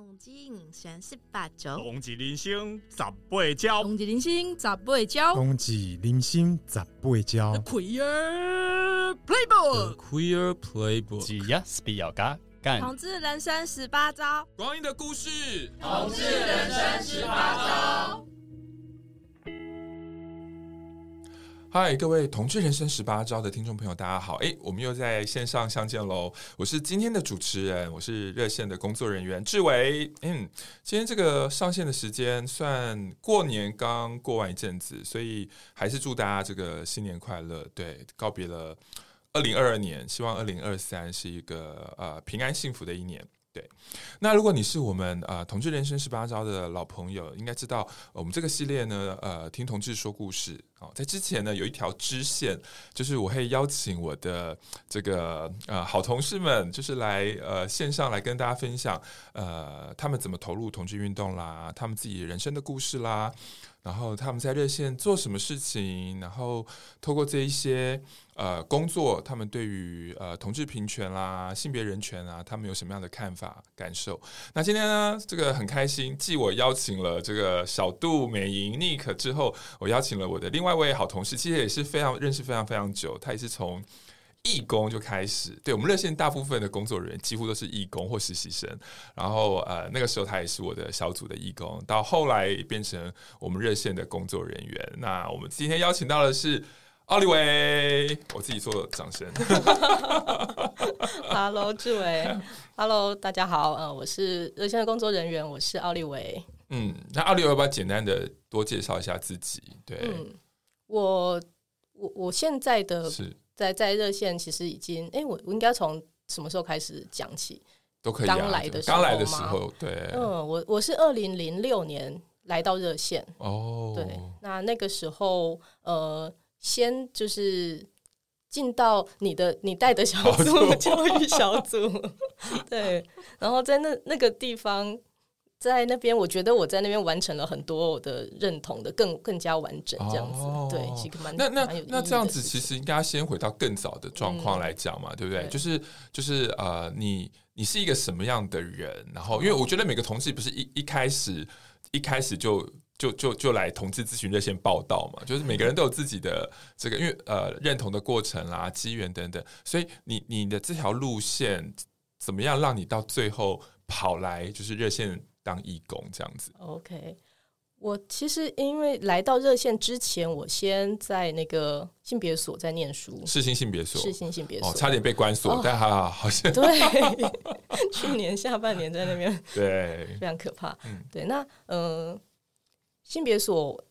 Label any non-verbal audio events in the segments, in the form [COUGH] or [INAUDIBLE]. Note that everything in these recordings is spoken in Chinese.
同志人生十八招，同志人生十八招，同志人生十八招，同志人生十八招。The Queer Playbook，The Queer Playbook，只要是比较嘎干。同志人生十八招，光阴的故事，同志人生十八招。嗨，各位同志人生十八招的听众朋友，大家好！哎，我们又在线上相见喽。我是今天的主持人，我是热线的工作人员志伟。嗯，今天这个上线的时间算过年刚过完一阵子，所以还是祝大家这个新年快乐。对，告别了二零二二年，希望二零二三是一个呃平安幸福的一年。对，那如果你是我们呃同志人生十八招的老朋友，应该知道我们这个系列呢，呃，听同志说故事。哦，在之前呢，有一条支线，就是我会邀请我的这个呃好同事们，就是来呃线上来跟大家分享，呃，他们怎么投入同志运动啦，他们自己人生的故事啦。然后他们在热线做什么事情？然后透过这一些呃工作，他们对于呃同志平权啦、性别人权啊，他们有什么样的看法、感受？那今天呢，这个很开心，继我邀请了这个小杜、美莹、Nick 之后，我邀请了我的另外一位好同事，其实也是非常认识非常非常久，他也是从。义工就开始，对，我们热线大部分的工作人员几乎都是义工或实习生，然后呃那个时候他也是我的小组的义工，到后来变成我们热线的工作人员。那我们今天邀请到的是奥利维，我自己做掌声。Hello，志伟，Hello，大家好，呃，我是热线的工作人员，我是奥利维。嗯，那奥利维要不要简单的多介绍一下自己？对，嗯、我我我现在的是。在在热线其实已经，哎，我我应该从什么时候开始讲起？都可以、啊。刚来的时候，刚来的时候，对，嗯，我我是二零零六年来到热线，哦，对，那那个时候，呃，先就是进到你的你带的小组 [LAUGHS] 教育小组，对，然后在那那个地方。在那边，我觉得我在那边完成了很多我的认同的更更加完整这样子，哦、对，是一个蛮那那那这样子，其实应该先回到更早的状况来讲嘛，嗯、对不对？对就是就是呃，你你是一个什么样的人？然后，因为我觉得每个同事不是一一开始一开始就就就就来同志咨询热线报道嘛，就是每个人都有自己的这个，因为呃认同的过程啦、机缘等等，所以你你的这条路线怎么样让你到最后跑来就是热线？当义工这样子，OK。我其实因为来到热线之前，我先在那个性别所在念书，世新性别所，世新性别所，哦，差点被关锁，哦、但还好，好像对。[LAUGHS] 去年下半年在那边，对，非常可怕。嗯、对，那嗯、呃，性别所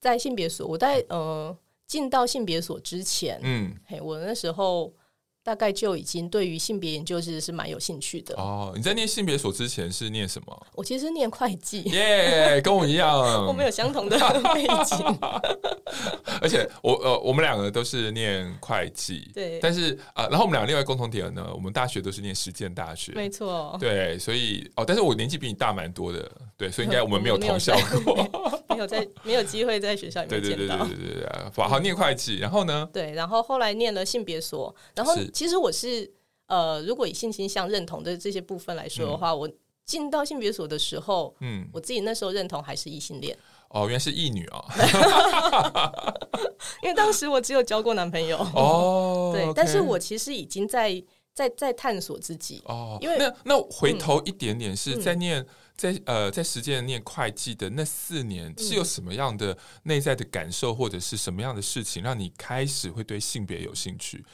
在性别所，我在嗯、呃、进到性别所之前，嗯，嘿，我那时候。大概就已经对于性别研究是是蛮有兴趣的哦。你在念性别所之前是念什么？我其实念会计，耶，跟我一样，[LAUGHS] 我们有相同的背景。[LAUGHS] 而且我呃，我们两个都是念会计，对。但是啊、呃，然后我们两个另外共同点呢，我们大学都是念实践大学，没错。对，所以哦，但是我年纪比你大蛮多的，对，所以应该我们没有同校过，[LAUGHS] 没有在没有机会在学校里面见到。对对对对对对对，好，念会计，然后呢？对，然后后来念了性别所，然后。其实我是呃，如果以性倾向认同的这些部分来说的话，嗯、我进到性别所的时候，嗯，我自己那时候认同还是异性恋。哦，原来是异女哦！[LAUGHS] 因为当时我只有交过男朋友哦，[LAUGHS] 对，okay 但是我其实已经在在在探索自己哦。因为那那回头一点点是在念、嗯、在呃在实践念会计的那四年，是有什么样的内在的感受，或者是什么样的事情让你开始会对性别有兴趣？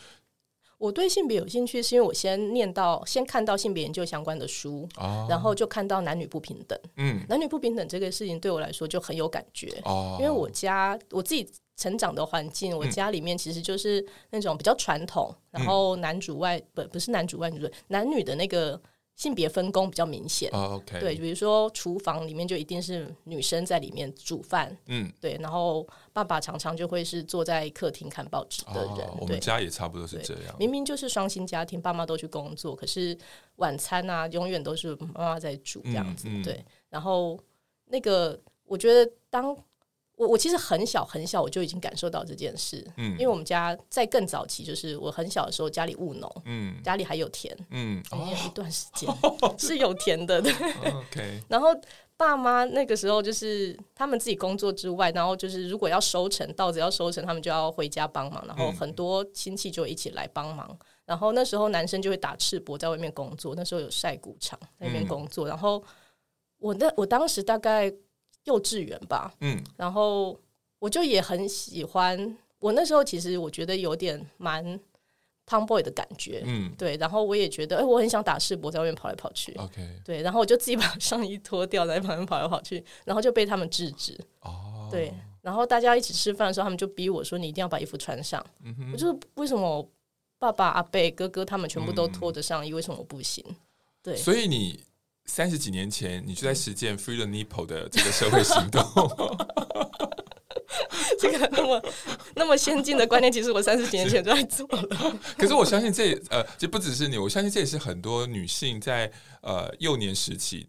我对性别有兴趣，是因为我先念到、先看到性别研究相关的书，哦、然后就看到男女不平等。嗯，男女不平等这个事情对我来说就很有感觉。哦，因为我家我自己成长的环境，我家里面其实就是那种比较传统，嗯、然后男主外不不是男主外女主，男女的那个。性别分工比较明显，oh. 对，比如说厨房里面就一定是女生在里面煮饭，嗯，对，然后爸爸常常就会是坐在客厅看报纸的人。Oh, 对我们家也差不多是这样，明明就是双薪家庭，爸妈都去工作，可是晚餐啊，永远都是妈妈在煮这样子，嗯嗯、对。然后那个，我觉得当我我其实很小很小，我就已经感受到这件事。嗯，因为我们家在更早期，就是我很小的时候，家里务农，嗯，家里还有田，嗯，有一段时间是有田的，对。OK。[LAUGHS] 然后爸妈那个时候就是他们自己工作之外，然后就是如果要收成，稻子要收成，他们就要回家帮忙，然后很多亲戚就一起来帮忙。嗯、然后那时候男生就会打赤膊在外面工作，那时候有晒谷场在那边工作。嗯、然后我那我当时大概。幼稚园吧，嗯，然后我就也很喜欢。我那时候其实我觉得有点蛮 tomboy 的感觉，嗯，对。然后我也觉得，哎，我很想打世博，在外面跑来跑去，OK，对。然后我就自己 [LAUGHS] 把上衣脱掉，在旁边跑来跑去，然后就被他们制止。哦，对。然后大家一起吃饭的时候，他们就逼我说：“你一定要把衣服穿上。”我就为什么爸爸、阿伯、哥哥他们全部都脱着上衣，为什么我不行？对，所以你。三十几年前，你就在实践 “free the nipple” 的这个社会行动。[LAUGHS] 这个那么那么先进的观念，其实我三十几年前就在做了。可是我相信这呃，这不只是你，我相信这也是很多女性在呃幼年时期，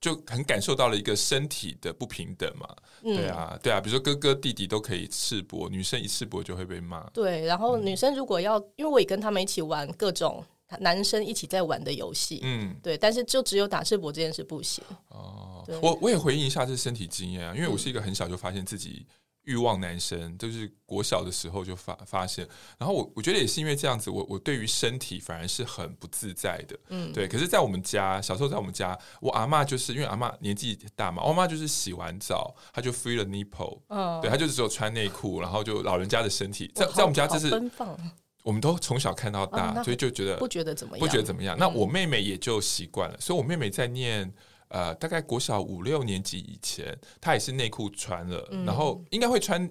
就很感受到了一个身体的不平等嘛。对啊，对啊，比如说哥哥弟弟都可以赤膊，女生一赤膊就会被骂。对，然后女生如果要，因为我也跟他们一起玩各种。男生一起在玩的游戏，嗯，对，但是就只有打赤膊这件事不行。哦，我我也回应一下这身体经验啊，因为我是一个很小就发现自己欲望男生，就是国小的时候就发发现，然后我我觉得也是因为这样子，我我对于身体反而是很不自在的，嗯，对。可是，在我们家小时候，在我们家，我阿嬷就是因为阿嬷年纪大嘛，我阿嬷就是洗完澡，她就 free the nipple，哦，对，她就只有穿内裤，然后就老人家的身体，在在我们家这是奔放。我们都从小看到大，哦、所以就觉得不觉得怎么样，不觉得怎么样。那我妹妹也就习惯了，嗯、所以我妹妹在念呃大概国小五六年级以前，她也是内裤穿了，嗯、然后应该会穿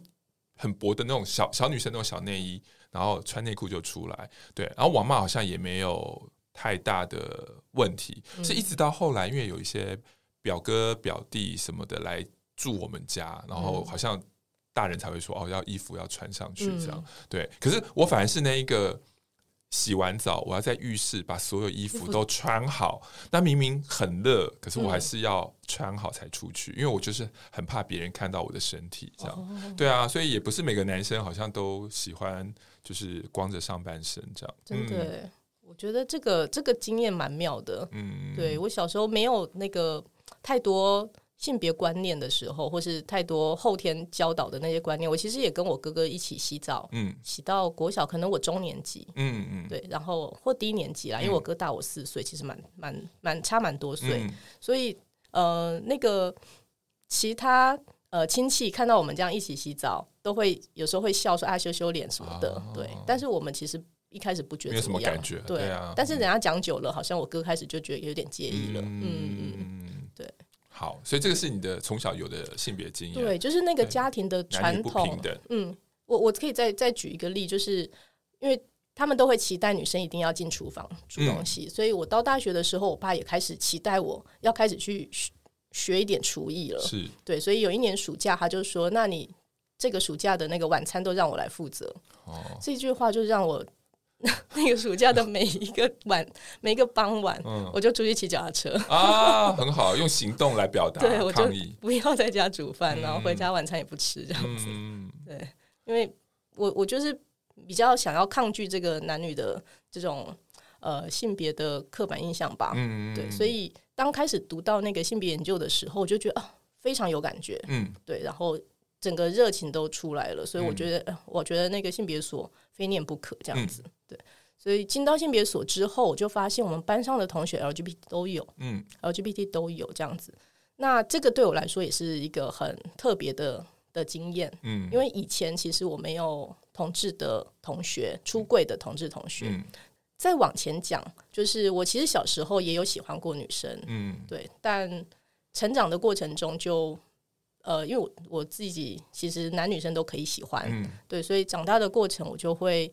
很薄的那种小小女生那种小内衣，然后穿内裤就出来。对，然后我妈好像也没有太大的问题，嗯、是一直到后来，因为有一些表哥表弟什么的来住我们家，然后好像。大人才会说哦，要衣服要穿上去这样，嗯、对。可是我反而是那一个洗完澡，我要在浴室把所有衣服都穿好。那明明很热，可是我还是要穿好才出去，嗯、因为我就是很怕别人看到我的身体这样。哦、对啊，所以也不是每个男生好像都喜欢就是光着上半身这样。真的，嗯、我觉得这个这个经验蛮妙的。嗯，对我小时候没有那个太多。性别观念的时候，或是太多后天教导的那些观念，我其实也跟我哥哥一起洗澡，嗯，洗到国小，可能我中年级，嗯嗯，对，然后或低年级啦，因为我哥大我四岁，其实蛮蛮蛮差蛮多岁，嗯、所以呃，那个其他呃亲戚看到我们这样一起洗澡，都会有时候会笑说啊羞羞脸什么的，哦、对，但是我们其实一开始不觉得什么感觉，对，对啊，但是人家讲久了，好像我哥开始就觉得有点介意了，嗯嗯嗯，对。好，所以这个是你的从小有的性别经验，对，就是那个家庭的传统。嗯，我我可以再再举一个例，就是因为他们都会期待女生一定要进厨房煮东西，嗯、所以我到大学的时候，我爸也开始期待我要开始去学，学一点厨艺了。是对，所以有一年暑假，他就说：“那你这个暑假的那个晚餐都让我来负责。”哦，这句话就让我。[LAUGHS] 那个暑假的每一个晚，[LAUGHS] 每一个傍晚，嗯、我就出去骑脚踏车啊，很好，用行动来表达。[LAUGHS] 对，我就不要在家煮饭，嗯、然后回家晚餐也不吃这样子。嗯、对，因为我我就是比较想要抗拒这个男女的这种呃性别的刻板印象吧。嗯，对，所以当开始读到那个性别研究的时候，我就觉得啊，非常有感觉。嗯，对，然后整个热情都出来了，所以我觉得，嗯、我觉得那个性别所。非念不可，这样子，嗯、对，所以进到性别所之后，我就发现我们班上的同学 LGBT 都有，嗯，LGBT 都有这样子。那这个对我来说也是一个很特别的的经验，嗯，因为以前其实我没有同志的同学，出柜的同志同学。嗯、再往前讲，就是我其实小时候也有喜欢过女生，嗯，对，但成长的过程中就。呃，因为我我自己其实男女生都可以喜欢，嗯、对，所以长大的过程我就会，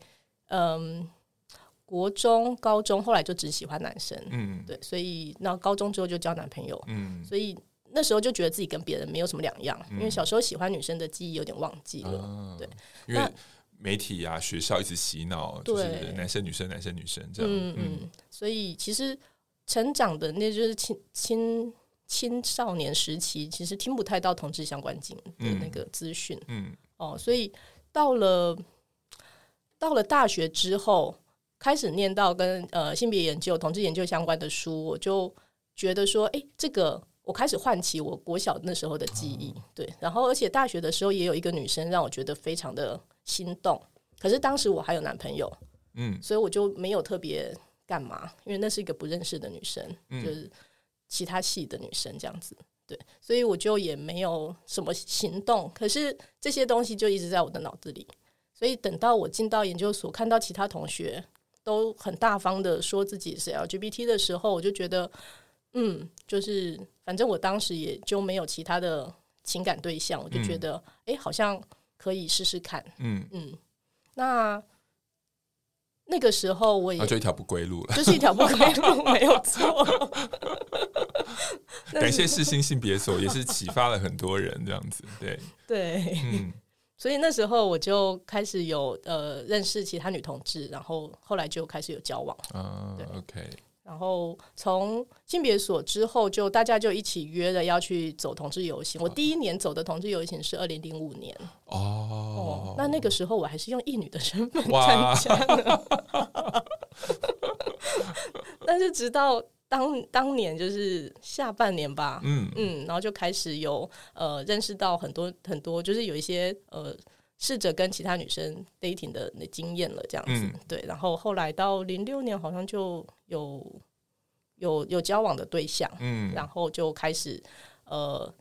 嗯、呃，国中、高中后来就只喜欢男生，嗯，对，所以那高中之后就交男朋友，嗯，所以那时候就觉得自己跟别人没有什么两样，嗯、因为小时候喜欢女生的记忆有点忘记了，啊、对，因为媒体啊、学校一直洗脑，就是男生女生男生女生这样，嗯嗯，所以其实成长的那就是青青。青少年时期，其实听不太到同志相关经的那个资讯，嗯，嗯。哦，所以到了到了大学之后，开始念到跟呃性别研究、同志研究相关的书，我就觉得说，哎，这个我开始唤起我国小那时候的记忆，哦、对，然后而且大学的时候也有一个女生让我觉得非常的心动，可是当时我还有男朋友，嗯，所以我就没有特别干嘛，因为那是一个不认识的女生，嗯、就是。其他系的女生这样子，对，所以我就也没有什么行动。可是这些东西就一直在我的脑子里。所以等到我进到研究所，看到其他同学都很大方的说自己是 LGBT 的时候，我就觉得，嗯，就是反正我当时也就没有其他的情感对象，我就觉得，哎、嗯，好像可以试试看。嗯嗯，那。那个时候我也就一条不归路了，就是一条不归路，[LAUGHS] 没有错。感谢世新性别所，也是启发了很多人这样子。对对，嗯，所以那时候我就开始有呃认识其他女同志，然后后来就开始有交往。啊，对，OK。然后从性别所之后，就大家就一起约了要去走同志游行。我第一年走的同志游行是二零零五年哦，哦，那那个时候我还是用异女的身份参加的。[LAUGHS] 但是直到当当年就是下半年吧，嗯。嗯，然后就开始有呃认识到很多很多，就是有一些呃。试着跟其他女生 dating 的那经验了，这样子、嗯、对。然后后来到零六年，好像就有有有交往的对象，嗯，然后就开始呃，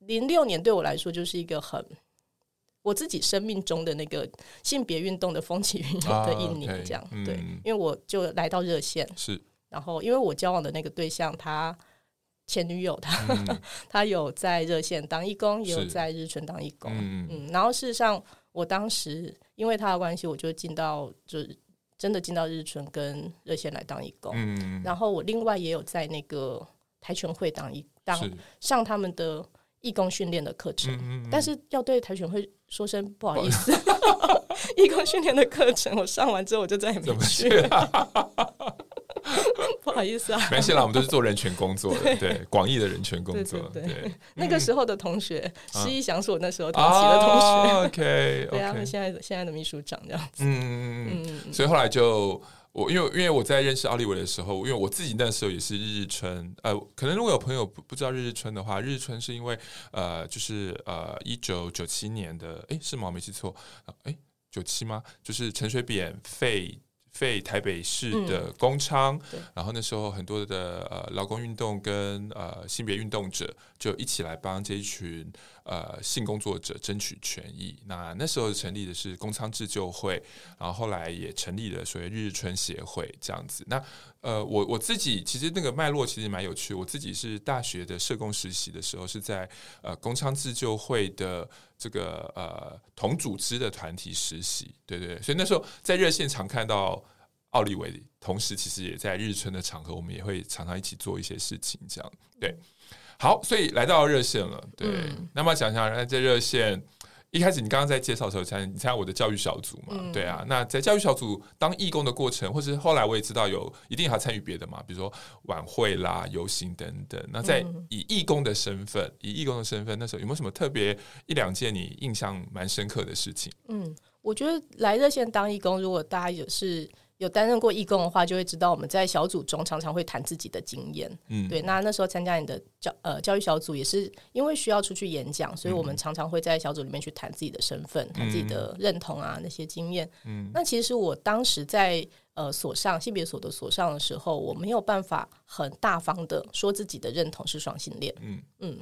零六年对我来说就是一个很我自己生命中的那个性别运动的风起云涌的一年，这样、啊 okay, 对、嗯，因为我就来到热线，是，然后因为我交往的那个对象他。前女友他，嗯、[LAUGHS] 他有在热线当义工，也有在日春当义工。嗯，嗯，然后事实上，我当时因为他的关系，我就进到，就是真的进到日春跟热线来当义工。嗯，然后我另外也有在那个跆拳会当义当上他们的义工训练的课程。嗯，但是要对跆拳会说声不好意思，[LAUGHS] 义工训练的课程我上完之后，我就再也没去了。[LAUGHS] [LAUGHS] 不好意思啊，没关系啦，我们都是做人权工作的，对广义的人权工作。对，[LAUGHS] 那个时候的同学，施一翔是我那时候同期的同学。啊、OK，[LAUGHS] 对啊，现在的现在的秘书长这样子。嗯嗯，所以后来就我因为因为我在认识奥利维的时候，因为我自己那时候也是日日春。呃，可能如果有朋友不不知道日日春的话，日日春是因为呃，就是呃，一九九七年的，哎，是吗？我没记错，哎，九七吗？就是陈水扁废。废台北市的工娼，嗯，然后那时候很多的呃劳工运动跟呃性别运动者就一起来帮这一群呃性工作者争取权益。那那时候成立的是工娼自救会，然后后来也成立了所谓日日春协会这样子。那呃我我自己其实那个脉络其实蛮有趣。我自己是大学的社工实习的时候是在呃工娼自救会的这个呃同组织的团体实习，对对，所以那时候在热线常看到。奥利维，同时其实也在日春的场合，我们也会常常一起做一些事情，这样对。好，所以来到热线了，对。嗯、那么讲讲，在热线一开始，你刚刚在介绍的时候，参你参加我的教育小组嘛、嗯？对啊。那在教育小组当义工的过程，或是后来我也知道有一定还参与别的嘛，比如说晚会啦、游行等等。那在以义工的身份，以义工的身份，那时候有没有什么特别一两件你印象蛮深刻的事情？嗯，我觉得来热线当义工，如果大家也是。有担任过义工的话，就会知道我们在小组中常常会谈自己的经验。嗯，对。那那时候参加你的教呃教育小组，也是因为需要出去演讲，所以我们常常会在小组里面去谈自己的身份、谈、嗯、自己的认同啊那些经验。嗯，那其实我当时在呃所上性别所的所上的时候，我没有办法很大方的说自己的认同是双性恋。嗯嗯，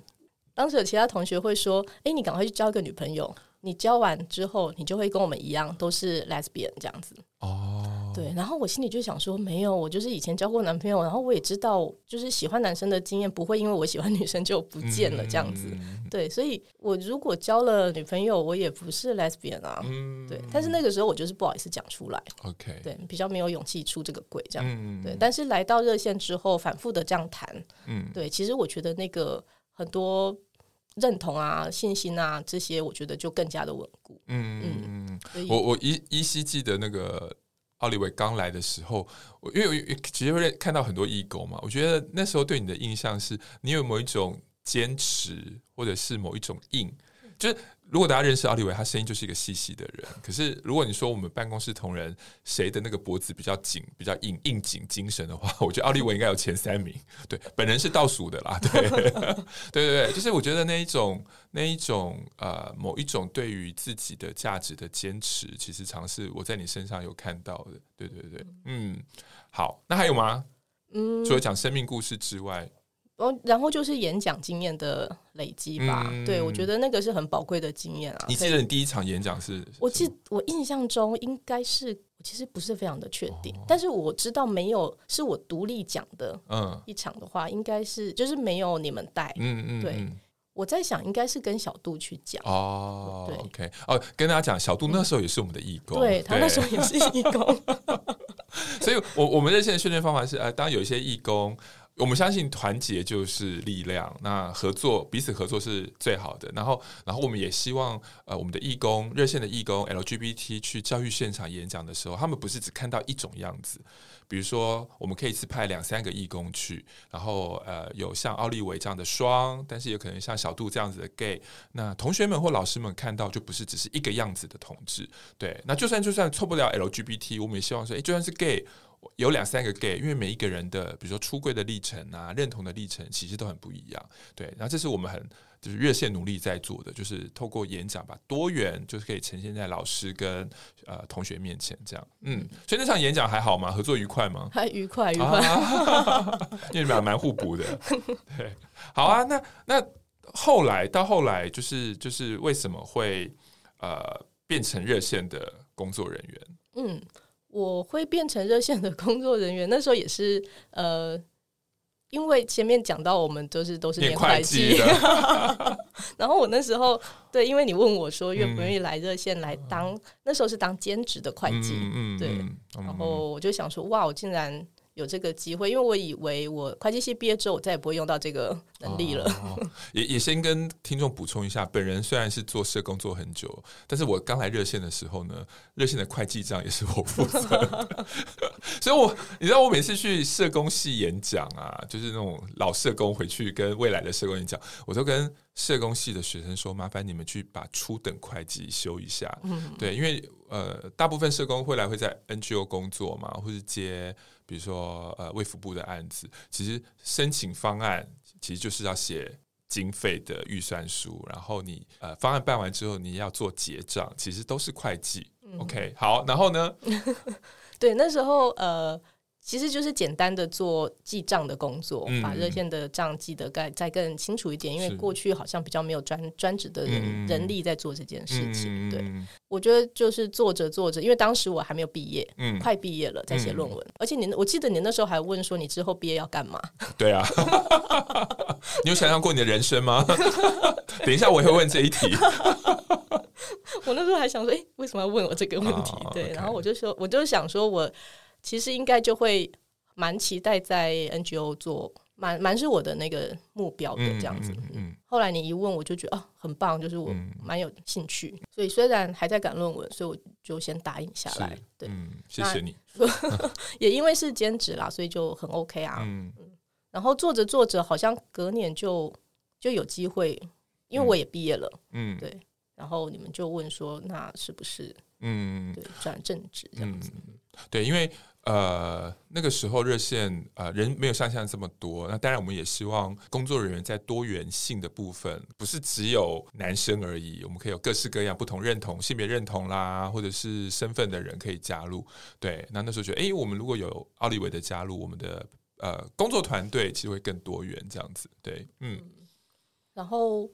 当时有其他同学会说：“哎、欸，你赶快去交一个女朋友，你交完之后，你就会跟我们一样都是 lesbian 这样子。”哦。对，然后我心里就想说，没有，我就是以前交过男朋友，然后我也知道，就是喜欢男生的经验不会因为我喜欢女生就不见了这样子。嗯、对，所以我如果交了女朋友，我也不是 lesbian 啊。嗯、对，但是那个时候我就是不好意思讲出来。OK，对，比较没有勇气出这个鬼这样。嗯、对，但是来到热线之后，反复的这样谈，嗯，对，其实我觉得那个很多认同啊、信心啊这些，我觉得就更加的稳固。嗯嗯嗯，我我依依稀记得那个。奥利维刚来的时候，我因为我其实会看到很多义工嘛，我觉得那时候对你的印象是你有某一种坚持，或者是某一种硬，就是。如果大家认识奥利维，他声音就是一个细细的人。可是如果你说我们办公室同仁谁的那个脖子比较紧、比较硬、硬颈精神的话，[LAUGHS] 我觉得奥利维应该有前三名。对，本人是倒数的啦。对，对对对，就是我觉得那一种、那一种呃，某一种对于自己的价值的坚持，其实尝试我在你身上有看到的。对对对，嗯，好，那还有吗？嗯，除了讲生命故事之外。然后就是演讲经验的累积吧，嗯、对，我觉得那个是很宝贵的经验啊。你记得你第一场演讲是？我记，我印象中应该是，其实不是非常的确定，哦、但是我知道没有是我独立讲的，嗯，一场的话，应该是就是没有你们带，嗯嗯，对，我在想应该是跟小杜去讲哦，对，OK，哦，跟大家讲，小杜那时候也是我们的义工，嗯、对，他那时候也是义工，[LAUGHS] 所以我我们热线的训练方法是，呃，当有一些义工。我们相信团结就是力量，那合作彼此合作是最好的。然后，然后我们也希望，呃，我们的义工热线的义工 LGBT 去教育现场演讲的时候，他们不是只看到一种样子。比如说，我们可以一次派两三个义工去，然后呃，有像奥利维这样的双，但是也可能像小杜这样子的 gay。那同学们或老师们看到就不是只是一个样子的同志。对，那就算就算错不了 LGBT，我们也希望说，诶，就算是 gay。有两三个 gay，因为每一个人的，比如说出柜的历程啊，认同的历程，其实都很不一样。对，然后这是我们很就是热线努力在做的，就是透过演讲把多元就是可以呈现在老师跟呃同学面前，这样。嗯，所以那场演讲还好吗？合作愉快吗？还愉快，愉快，因为你们蛮互补的。对，好啊。那那后来到后来，就是就是为什么会呃变成热线的工作人员？嗯。我会变成热线的工作人员，那时候也是呃，因为前面讲到我们都是都是念会计的，[LAUGHS] 然后我那时候对，因为你问我说愿不愿意来热线来当，嗯、那时候是当兼职的会计，嗯嗯、对，嗯、然后我就想说，哇，我竟然。有这个机会，因为我以为我会计系毕业之后，我再也不会用到这个能力了。哦、也也先跟听众补充一下，本人虽然是做社工做很久，但是我刚来热线的时候呢，热线的会计账也是我负责。[LAUGHS] 所以我你知道，我每次去社工系演讲啊，就是那种老社工回去跟未来的社工演讲，我都跟社工系的学生说，麻烦你们去把初等会计修一下。嗯、对，因为呃，大部分社工会来会在 NGO 工作嘛，或是接。比如说，呃，卫福部的案子，其实申请方案其实就是要写经费的预算书，然后你呃方案办完之后，你要做结账，其实都是会计。嗯、OK，好，然后呢？[LAUGHS] 对，那时候呃。其实就是简单的做记账的工作，嗯、把热线的账记得更再更清楚一点。因为过去好像比较没有专专职的人、嗯、人力在做这件事情。嗯、对，我觉得就是做着做着，因为当时我还没有毕业，嗯、快毕业了，在写论文。嗯、而且你，我记得你那时候还问说，你之后毕业要干嘛？[LAUGHS] 对啊，[LAUGHS] 你有想象过你的人生吗？[LAUGHS] 等一下我也会问这一题。我那时候还想说，哎，为什么要问我这个问题？哦、对然后我就说，我就想说我。其实应该就会蛮期待在 NGO 做，蛮蛮是我的那个目标的这样子。嗯嗯嗯、后来你一问，我就觉得啊，很棒，就是我蛮有兴趣。嗯、所以虽然还在赶论文，所以我就先答应下来。是对，嗯，谢谢你。[LAUGHS] 也因为是兼职啦，所以就很 OK 啊。嗯，然后做着做着，好像隔年就就有机会，因为我也毕业了。嗯，对。然后你们就问说，那是不是嗯，对，转正职这样子？嗯、对，因为。呃，那个时候热线呃人没有像现在这么多，那当然我们也希望工作人员在多元性的部分，不是只有男生而已，我们可以有各式各样不同认同、性别认同啦，或者是身份的人可以加入。对，那那时候觉得，哎，我们如果有奥利维的加入，我们的呃工作团队其实会更多元，这样子。对，嗯。然后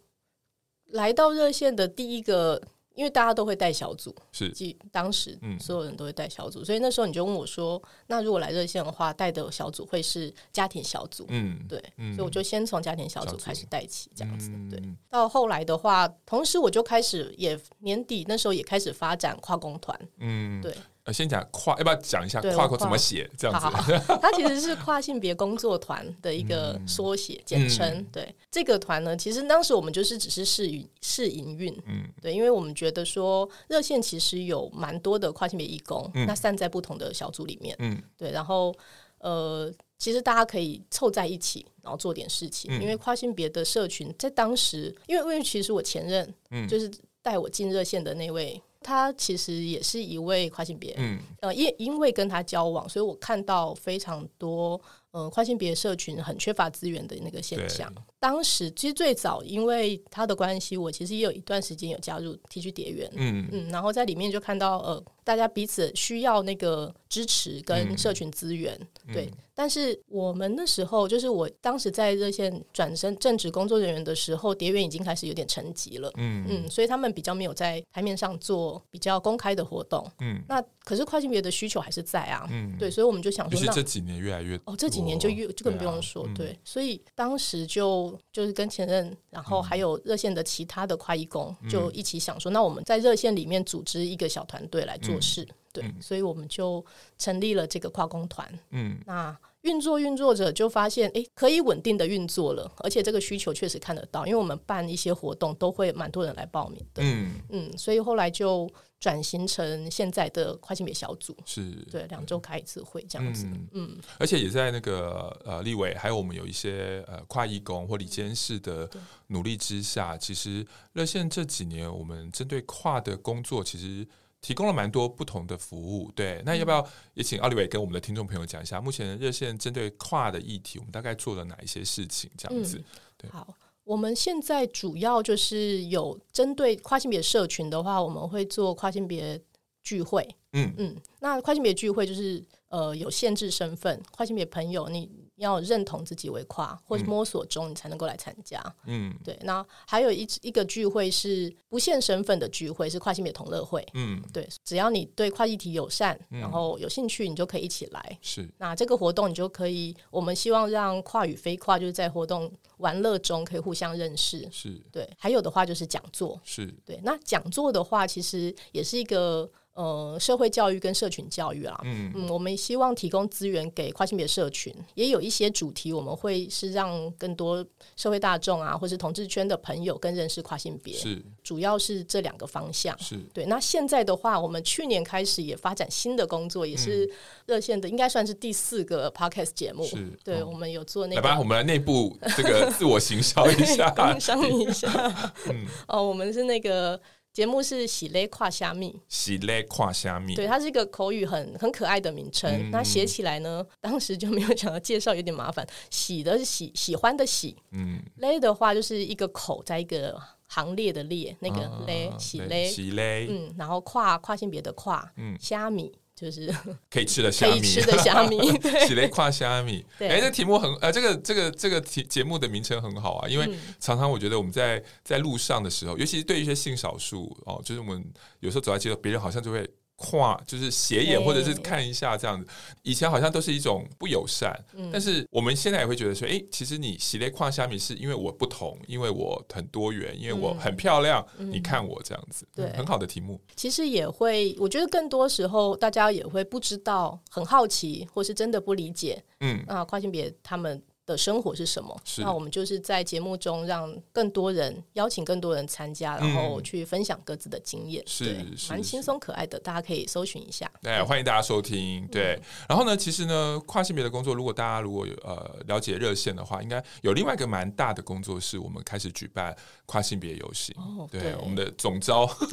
来到热线的第一个。因为大家都会带小组，是，当时所有人都会带小组，嗯、所以那时候你就问我说：“那如果来热线的话，带的小组会是家庭小组？”嗯，对，嗯、所以我就先从家庭小组开始带起，这样子。嗯、对，到后来的话，同时我就开始也年底那时候也开始发展跨工团。嗯，对。呃，先讲跨，要不要讲一下跨国怎么写？这样子，好好它其实是跨性别工作团的一个缩写简称。嗯、对这个团呢，其实当时我们就是只是试营试营运，嗯，对，因为我们觉得说热线其实有蛮多的跨性别义工，嗯、那散在不同的小组里面，嗯，对，然后呃，其实大家可以凑在一起，然后做点事情，嗯、因为跨性别的社群在当时，因为因为其实我前任，嗯，就是带我进热线的那位。他其实也是一位跨性别，嗯，呃，因因为跟他交往，所以我看到非常多。呃，跨性别社群很缺乏资源的那个现象。对当时其实最早因为他的关系，我其实也有一段时间有加入 TG 蝶园，嗯嗯，然后在里面就看到呃，大家彼此需要那个支持跟社群资源，嗯、对。嗯、但是我们那时候，就是我当时在热线转身正职工作人员的时候，蝶园已经开始有点沉寂了，嗯。嗯，所以他们比较没有在台面上做比较公开的活动，嗯。那可是跨性别的需求还是在啊，嗯，对，所以我们就想说，就是这几年越来越哦，这几。年就越就更不用说，对，啊嗯、对，所以当时就就是跟前任，然后还有热线的其他的跨义工，嗯、就一起想说，那我们在热线里面组织一个小团队来做事，嗯、对，嗯、所以我们就成立了这个跨工团，嗯，那运作运作着就发现，哎，可以稳定的运作了，而且这个需求确实看得到，因为我们办一些活动都会蛮多人来报名的，嗯。嗯，所以后来就。转型成现在的跨性别小组，是。对两周开一次会这样子，嗯，嗯而且也在那个呃立委，还有我们有一些呃跨义工或理监事的努力之下，其实热线这几年我们针对跨的工作，其实提供了蛮多不同的服务。对，那要不要也请奥利维跟我们的听众朋友讲一下，目前热线针对跨的议题，我们大概做了哪一些事情？这样子，嗯、对，好。我们现在主要就是有针对跨性别社群的话，我们会做跨性别聚会。嗯嗯，那跨性别聚会就是呃有限制身份，跨性别朋友你要认同自己为跨，或是摸索中你才能够来参加。嗯，对。那还有一一个聚会是不限身份的聚会，是跨性别同乐会。嗯，对。只要你对跨议题友善，然后有兴趣，你就可以一起来。是。那这个活动你就可以，我们希望让跨与非跨就是在活动。玩乐中可以互相认识，是对。还有的话就是讲座，是对。那讲座的话，其实也是一个呃社会教育跟社群教育啦。嗯嗯，我们希望提供资源给跨性别社群，也有一些主题，我们会是让更多社会大众啊，或是同志圈的朋友更认识跨性别。是，主要是这两个方向。是对。那现在的话，我们去年开始也发展新的工作，也是热线的，应该算是第四个 podcast 节目。是，对，我们有做那个。来吧，我们来内部这个。自我行销一下，[LAUGHS] 工商一下。[LAUGHS] 嗯，哦，我们是那个节目是喜勒跨虾米，喜勒跨虾米，对，它是一个口语很很可爱的名称。嗯、那写起来呢，当时就没有想到介绍，有点麻烦。喜的是喜喜欢的喜，嗯，勒的话就是一个口在一个行列的列，那个勒喜勒喜勒，嗯，然后跨跨性别的跨，嗯，虾米。就是可以吃的虾米，吃的虾米，喜雷跨虾米。哎，这题目很呃，这个这个这个题节目的名称很好啊，因为常常我觉得我们在在路上的时候，尤其是对一些性少数哦，就是我们有时候走在街头，别人好像就会。跨就是斜眼，或者是看一下这样子。以前好像都是一种不友善，但是我们现在也会觉得说，哎，其实你喜勒跨虾米是因为我不同，因为我很多元，因为我很漂亮。你看我这样子，对，很好的题目。其实也会，我觉得更多时候大家也会不知道，很好奇，或是真的不理解。嗯，啊，跨性别他们。的生活是什么？是。那我们就是在节目中让更多人邀请更多人参加，然后去分享各自的经验，是蛮轻松可爱的，大家可以搜寻一下。对，欢迎大家收听。对，嗯、然后呢，其实呢，跨性别的工作，如果大家如果有呃了解热线的话，应该有另外一个蛮大的工作，是我们开始举办跨性别游行。哦，对，对。我们的总招，[LAUGHS]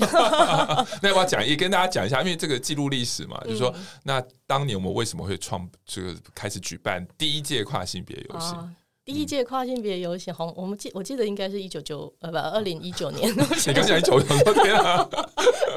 那要不要讲一跟大家讲一下，因为这个记录历史嘛，就是说，嗯、那当年我们为什么会创这个开始举办第一届跨性别游行？啊，第一届跨性别游行，红，我们记我记得应该是一九九呃不二零一九年。[LAUGHS] 你刚讲一九九天啊，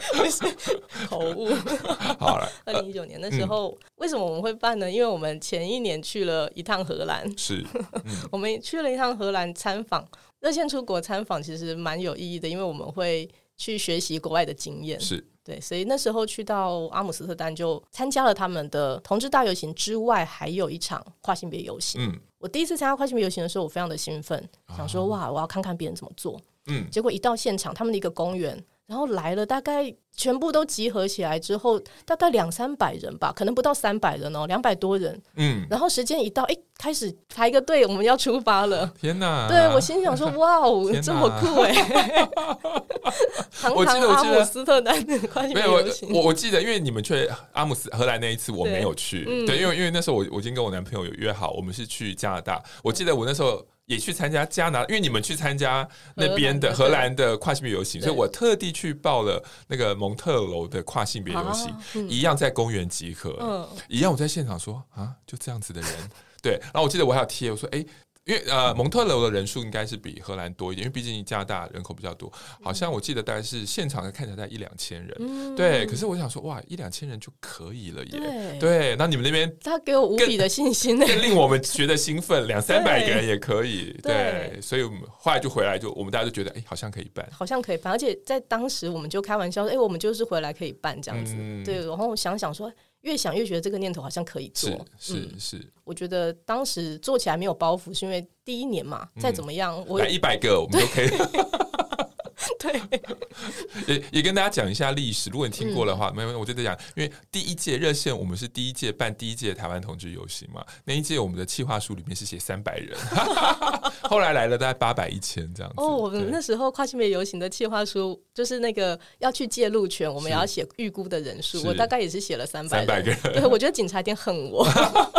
[LAUGHS] 口误。[LAUGHS] 好了，二零一九年的时候，嗯、为什么我们会办呢？因为我们前一年去了一趟荷兰，是，嗯、我们去了一趟荷兰参访，热线出国参访，其实蛮有意义的，因为我们会去学习国外的经验，是。对，所以那时候去到阿姆斯特丹，就参加了他们的同志大游行之外，还有一场跨性别游行。嗯，我第一次参加跨性别游行的时候，我非常的兴奋，想说哇，我要看看别人怎么做。嗯，结果一到现场，他们的一个公园然后来了大概。全部都集合起来之后，大概两三百人吧，可能不到三百人哦，两百多人。嗯，然后时间一到，哎，开始排个队，我们要出发了。[LAUGHS] 天哪！对，我心想说，[LAUGHS] 哇哦，这么酷 [LAUGHS] 哎！堂堂阿姆斯特丹的跨性别游行，我我记得，因为你们去阿姆斯荷兰那一次，我没有去。对，因为因为那时候我我已经跟我男朋友有约好，我们是去加拿大。我记得我那时候。也去参加加拿大，因为你们去参加那边的荷兰的跨性别游行，所以我特地去报了那个蒙特楼的跨性别游行，嗯、一样在公园集合，嗯、一样我在现场说啊，就这样子的人，对，然后我记得我还有贴，我说哎。因为呃，蒙特娄的人数应该是比荷兰多一点，因为毕竟加拿大人口比较多，好像我记得大概是现场看起来在一两千人，嗯、对。可是我想说，哇，一两千人就可以了耶，对。对，那你们那边 [LAUGHS] 他给我无比的信心，更令我们觉得兴奋，两三百个人也可以，对。对所以我们后来就回来就，就我们大家都觉得，哎，好像可以办，好像可以办，而且在当时我们就开玩笑说，哎，我们就是回来可以办这样子，嗯、对。然后想想说。越想越觉得这个念头好像可以做，是是是、嗯。我觉得当时做起来没有包袱，是因为第一年嘛，再怎么样，嗯、我来一百个我们都可以。[LAUGHS] [LAUGHS] 对，也也跟大家讲一下历史。如果你听过的话，没有、嗯，我就在讲，因为第一届热线，我们是第一届办第一届台湾同志游行嘛。那一届我们的企划书里面是写三百人，[LAUGHS] 后来来了大概八百一千这样子。哦，我们那时候跨性别游行的企划书，就是那个要去借路权，我们也要写预估的人数，我大概也是写了三百三百个人。对，我觉得警察有点恨我。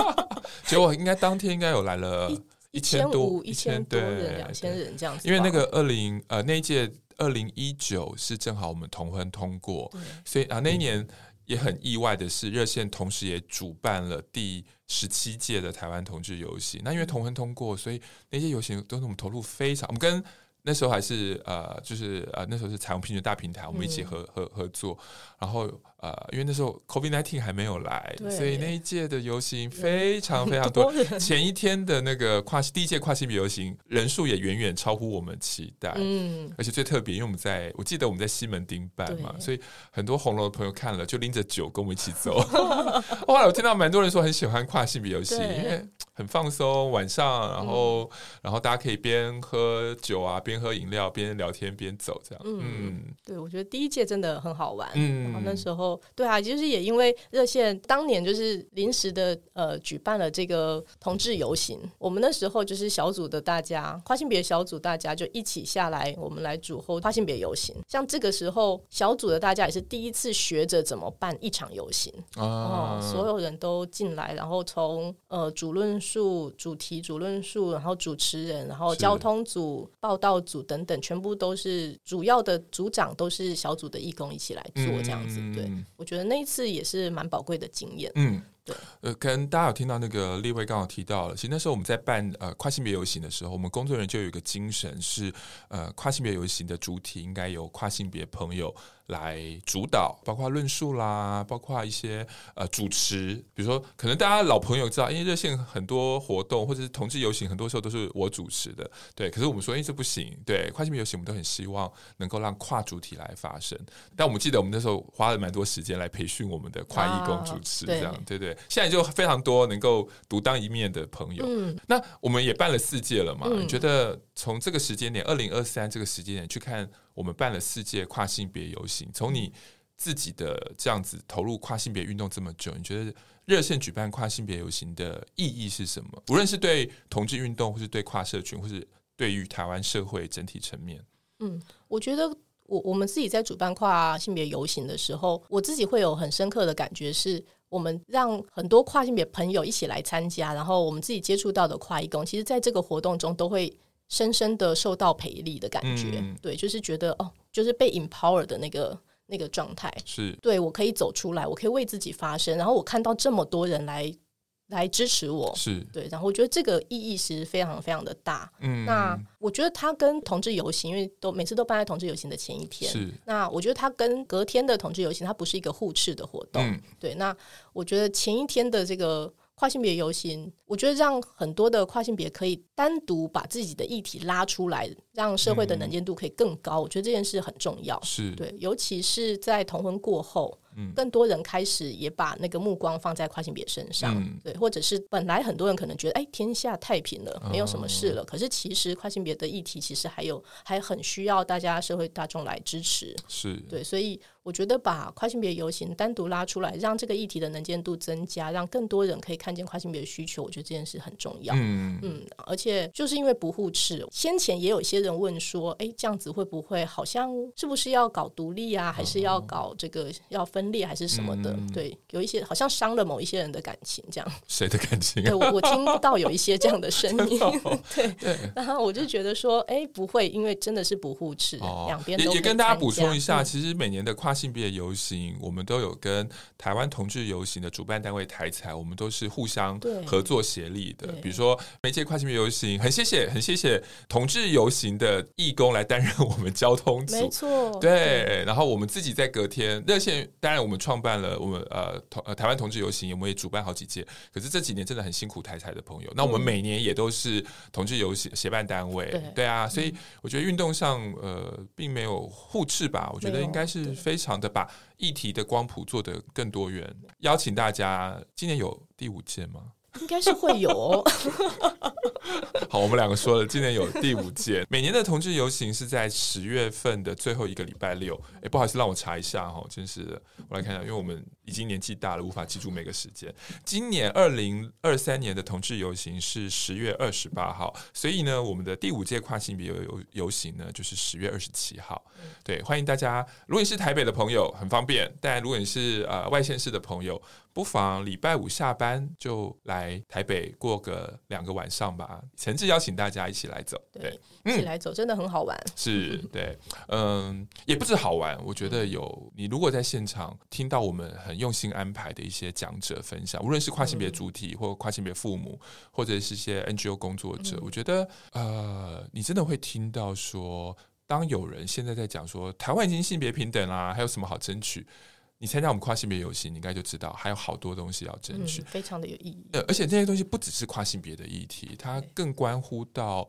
[LAUGHS] 结果应该当天应该有来了一千多一千多人两千人这样子。因为那个二零呃那一届。二零一九是正好我们同婚通过，所以啊那一年也很意外的是，热线同时也主办了第十七届的台湾同志游行。那因为同婚通过，所以那些游行都是我们投入非常，我们跟。那时候还是呃，就是呃，那时候是彩虹平权大平台，我们一起合合合作。然后呃，因为那时候 COVID-19 还没有来，所以那一届的游行非常非常多。多前一天的那个跨第一届跨性别游行人数也远远超乎我们期待。嗯，而且最特别，因为我们在我记得我们在西门町办嘛，所以很多红楼的朋友看了就拎着酒跟我们一起走。[LAUGHS] 后来我听到蛮多人说很喜欢跨性别游行，因为很放松，晚上然后、嗯、然后大家可以边喝酒啊。边喝饮料边聊天边走，这样。嗯，嗯对，我觉得第一届真的很好玩。嗯，然后那时候，对啊，就是也因为热线当年就是临时的呃举办了这个同志游行，我们那时候就是小组的大家，跨性别小组大家就一起下来，我们来主后跨性别游行。像这个时候，小组的大家也是第一次学着怎么办一场游行啊、哦，所有人都进来，然后从呃主论述、主题、主论述，然后主持人，然后交通组报道。组等等，全部都是主要的组长，都是小组的义工一起来做这样子。嗯、对，我觉得那一次也是蛮宝贵的经验。嗯，对。呃，跟大家有听到那个立威刚好提到了，其实那时候我们在办呃跨性别游行的时候，我们工作人员就有一个精神是，呃，跨性别游行的主体应该由跨性别朋友。来主导，包括论述啦，包括一些呃主持，比如说可能大家老朋友知道，因为热线很多活动或者是同志游行，很多时候都是我主持的，对。可是我们说，哎，这不行，对，跨性别游行，我们都很希望能够让跨主体来发声。但我们记得，我们那时候花了蛮多时间来培训我们的跨义工主持，这样、对对。现在就非常多能够独当一面的朋友。嗯，那我们也办了四届了嘛？嗯、你觉得从这个时间点，二零二三这个时间点去看？我们办了四届跨性别游行，从你自己的这样子投入跨性别运动这么久，你觉得热线举办跨性别游行的意义是什么？无论是对同志运动，或是对跨社群，或是对于台湾社会整体层面。嗯，我觉得我我们自己在主办跨性别游行的时候，我自己会有很深刻的感觉，是我们让很多跨性别朋友一起来参加，然后我们自己接触到的跨义工，其实在这个活动中都会。深深的受到培力的感觉，嗯、对，就是觉得哦，就是被 empower 的那个那个状态，是。对我可以走出来，我可以为自己发声，然后我看到这么多人来来支持我，是。对，然后我觉得这个意义是非常非常的大。嗯，那我觉得他跟同志游行，因为都每次都办在同志游行的前一天，是。那我觉得他跟隔天的同志游行，它不是一个互斥的活动，嗯、对，那我觉得前一天的这个。跨性别游行，我觉得让很多的跨性别可以单独把自己的议题拉出来，让社会的能见度可以更高。嗯、我觉得这件事很重要，是。对，尤其是在同婚过后，更多人开始也把那个目光放在跨性别身上，嗯、对，或者是本来很多人可能觉得，哎，天下太平了，没有什么事了。哦、可是其实跨性别的议题其实还有还很需要大家社会大众来支持，是对，所以。我觉得把跨性别游行单独拉出来，让这个议题的能见度增加，让更多人可以看见跨性别的需求，我觉得这件事很重要。嗯嗯，而且就是因为不互斥，先前也有一些人问说，哎，这样子会不会好像是不是要搞独立啊，还是要搞这个要分裂，还是什么的？嗯、对，有一些好像伤了某一些人的感情，这样。谁的感情、啊？对，我我听到有一些这样的声音。[LAUGHS] 哦、[LAUGHS] 对对，然后我就觉得说，哎，不会，因为真的是不互斥，哦、两边都也，也跟大家补充一下，嗯、其实每年的跨。性别游行，我们都有跟台湾同志游行的主办单位台彩，我们都是互相合作协力的。比如说每届跨性别游行，很谢谢，很谢谢同志游行的义工来担任我们交通组，没错。对，对然后我们自己在隔天热线，当然我们创办了我们呃同呃台湾同志游行，我们也主办好几届。可是这几年真的很辛苦台彩的朋友，那我们每年也都是同志游行协办单位，对，对啊，所以我觉得运动上呃并没有互斥吧，我觉得应该是非。非常的把议题的光谱做得更多元，邀请大家，今年有第五届吗？应该是会有哦。[LAUGHS] 好，我们两个说了，今年有第五届。每年的同志游行是在十月份的最后一个礼拜六。哎，不好意思，让我查一下哈，真是的，我来看一下，因为我们已经年纪大了，无法记住每个时间。今年二零二三年的同志游行是十月二十八号，所以呢，我们的第五届跨性别游游行呢，就是十月二十七号。对，欢迎大家。如果你是台北的朋友，很方便；但如果你是呃外县市的朋友，不妨礼拜五下班就来台北过个两个晚上吧。诚挚邀请大家一起来走，对，一起来走真的很好玩。是，对，嗯，也不止好玩。我觉得有你如果在现场听到我们很用心安排的一些讲者分享，无论是跨性别主体或跨性别父母，或者是一些 NGO 工作者，嗯、我觉得呃，你真的会听到说，当有人现在在讲说台湾已经性别平等啦，还有什么好争取？你参加我们跨性别游戏，你应该就知道还有好多东西要争取，嗯，非常的有意义。呃，而且这些东西不只是跨性别的议题，它更关乎到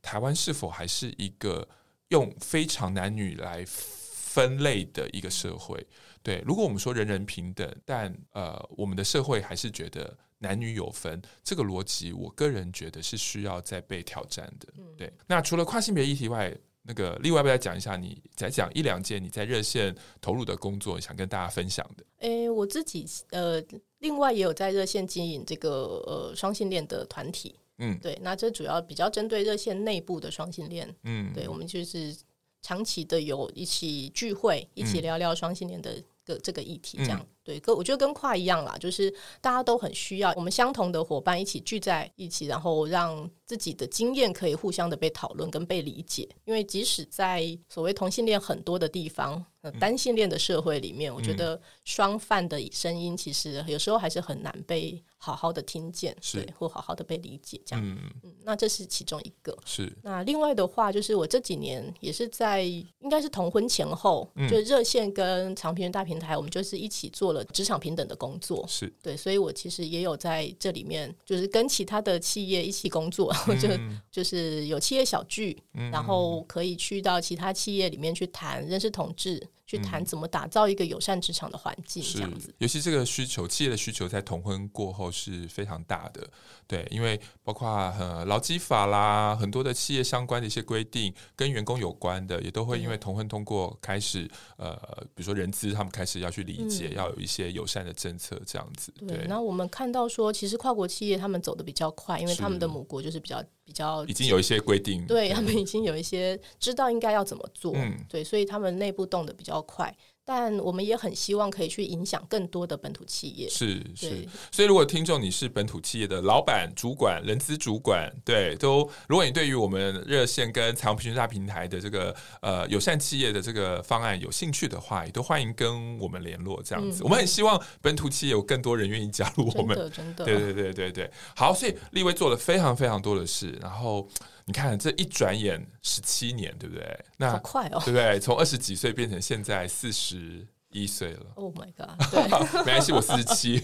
台湾是否还是一个用非常男女来分类的一个社会。对，如果我们说人人平等，但呃，我们的社会还是觉得男女有分，这个逻辑，我个人觉得是需要再被挑战的。对，那除了跨性别议题外，那个另外要不要再讲一下？你再讲一两件你在热线投入的工作，想跟大家分享的？诶、欸，我自己呃，另外也有在热线经营这个呃双性恋的团体，嗯，对，那这主要比较针对热线内部的双性恋，嗯，对，我们就是长期的有一起聚会，一起聊聊双性恋的个这个议题，这样。嗯对，跟我觉得跟跨一样啦，就是大家都很需要我们相同的伙伴一起聚在一起，然后让自己的经验可以互相的被讨论跟被理解。因为即使在所谓同性恋很多的地方，呃，单性恋的社会里面，嗯、我觉得双犯的声音其实有时候还是很难被好好的听见，是对，或好好的被理解。这样，嗯，嗯，那这是其中一个。是。那另外的话，就是我这几年也是在应该是同婚前后，嗯、就热线跟长平大平台，我们就是一起做了。职场平等的工作是对，所以我其实也有在这里面，就是跟其他的企业一起工作，[LAUGHS] 嗯、就就是有企业小聚，嗯、然后可以去到其他企业里面去谈认识同志。去谈怎么打造一个友善职场的环境，这样子。尤其这个需求，企业的需求在同婚过后是非常大的。对，因为包括呃劳基法啦，很多的企业相关的一些规定，跟员工有关的，也都会因为同婚通过开始，呃，比如说人资他们开始要去理解，嗯、要有一些友善的政策，这样子。对。那我们看到说，其实跨国企业他们走的比较快，因为他们的母国就是比较比较已经有一些规定，对，他们已经有一些知道应该要怎么做，嗯，对，所以他们内部动的比较快。但我们也很希望可以去影响更多的本土企业，是是。所以，如果听众你是本土企业的老板、主管、人资主管，对，都如果你对于我们热线跟财务平权大平台的这个呃友善企业的这个方案有兴趣的话，也都欢迎跟我们联络。这样子，嗯、我们很希望本土企业有更多人愿意加入我们。真的，真的。[LAUGHS] 对对对对对。好，所以立威做了非常非常多的事，然后。你看，这一转眼十七年，对不对？那好快哦，对不对？从二十几岁变成现在四十一岁了。Oh my god！对，[LAUGHS] 没关系，我四十七。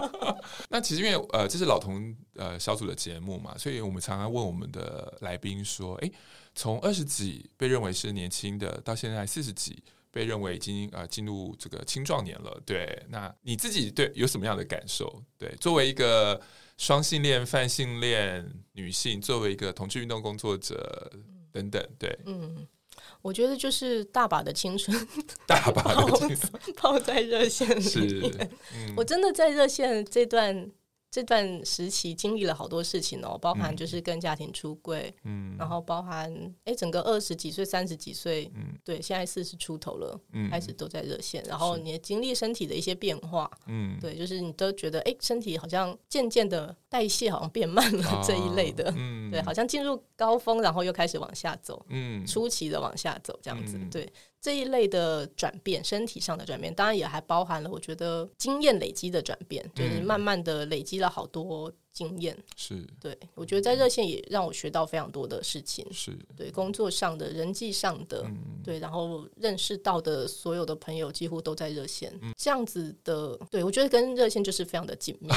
[LAUGHS] 那其实因为呃，这是老同呃小组的节目嘛，所以我们常常问我们的来宾说：“哎，从二十几被认为是年轻的，到现在四十几被认为已经呃进入这个青壮年了。对，那你自己对有什么样的感受？对，作为一个双性恋、泛性恋女性，作为一个同志运动工作者等等，对，嗯，我觉得就是大把的青春，大把的青春。[LAUGHS] 泡，在热线里面。嗯、我真的在热线这段。这段时期经历了好多事情哦，包含就是跟家庭出柜，嗯，然后包含哎，整个二十几岁、三十几岁，嗯，对，现在四十出头了，嗯，开始都在热线，然后你也经历身体的一些变化，嗯，对，就是你都觉得哎，身体好像渐渐的代谢好像变慢了、啊、这一类的，嗯，对，好像进入高峰，然后又开始往下走，嗯，初期的往下走这样子，嗯、对。这一类的转变，身体上的转变，当然也还包含了我觉得经验累积的转变，就是慢慢的累积了好多。经验。是。对，我觉得在热线也让我学到非常多的事情，是。对工作上的人际上的，对，然后认识到的所有的朋友几乎都在热线，这样子的，对我觉得跟热线就是非常的紧密。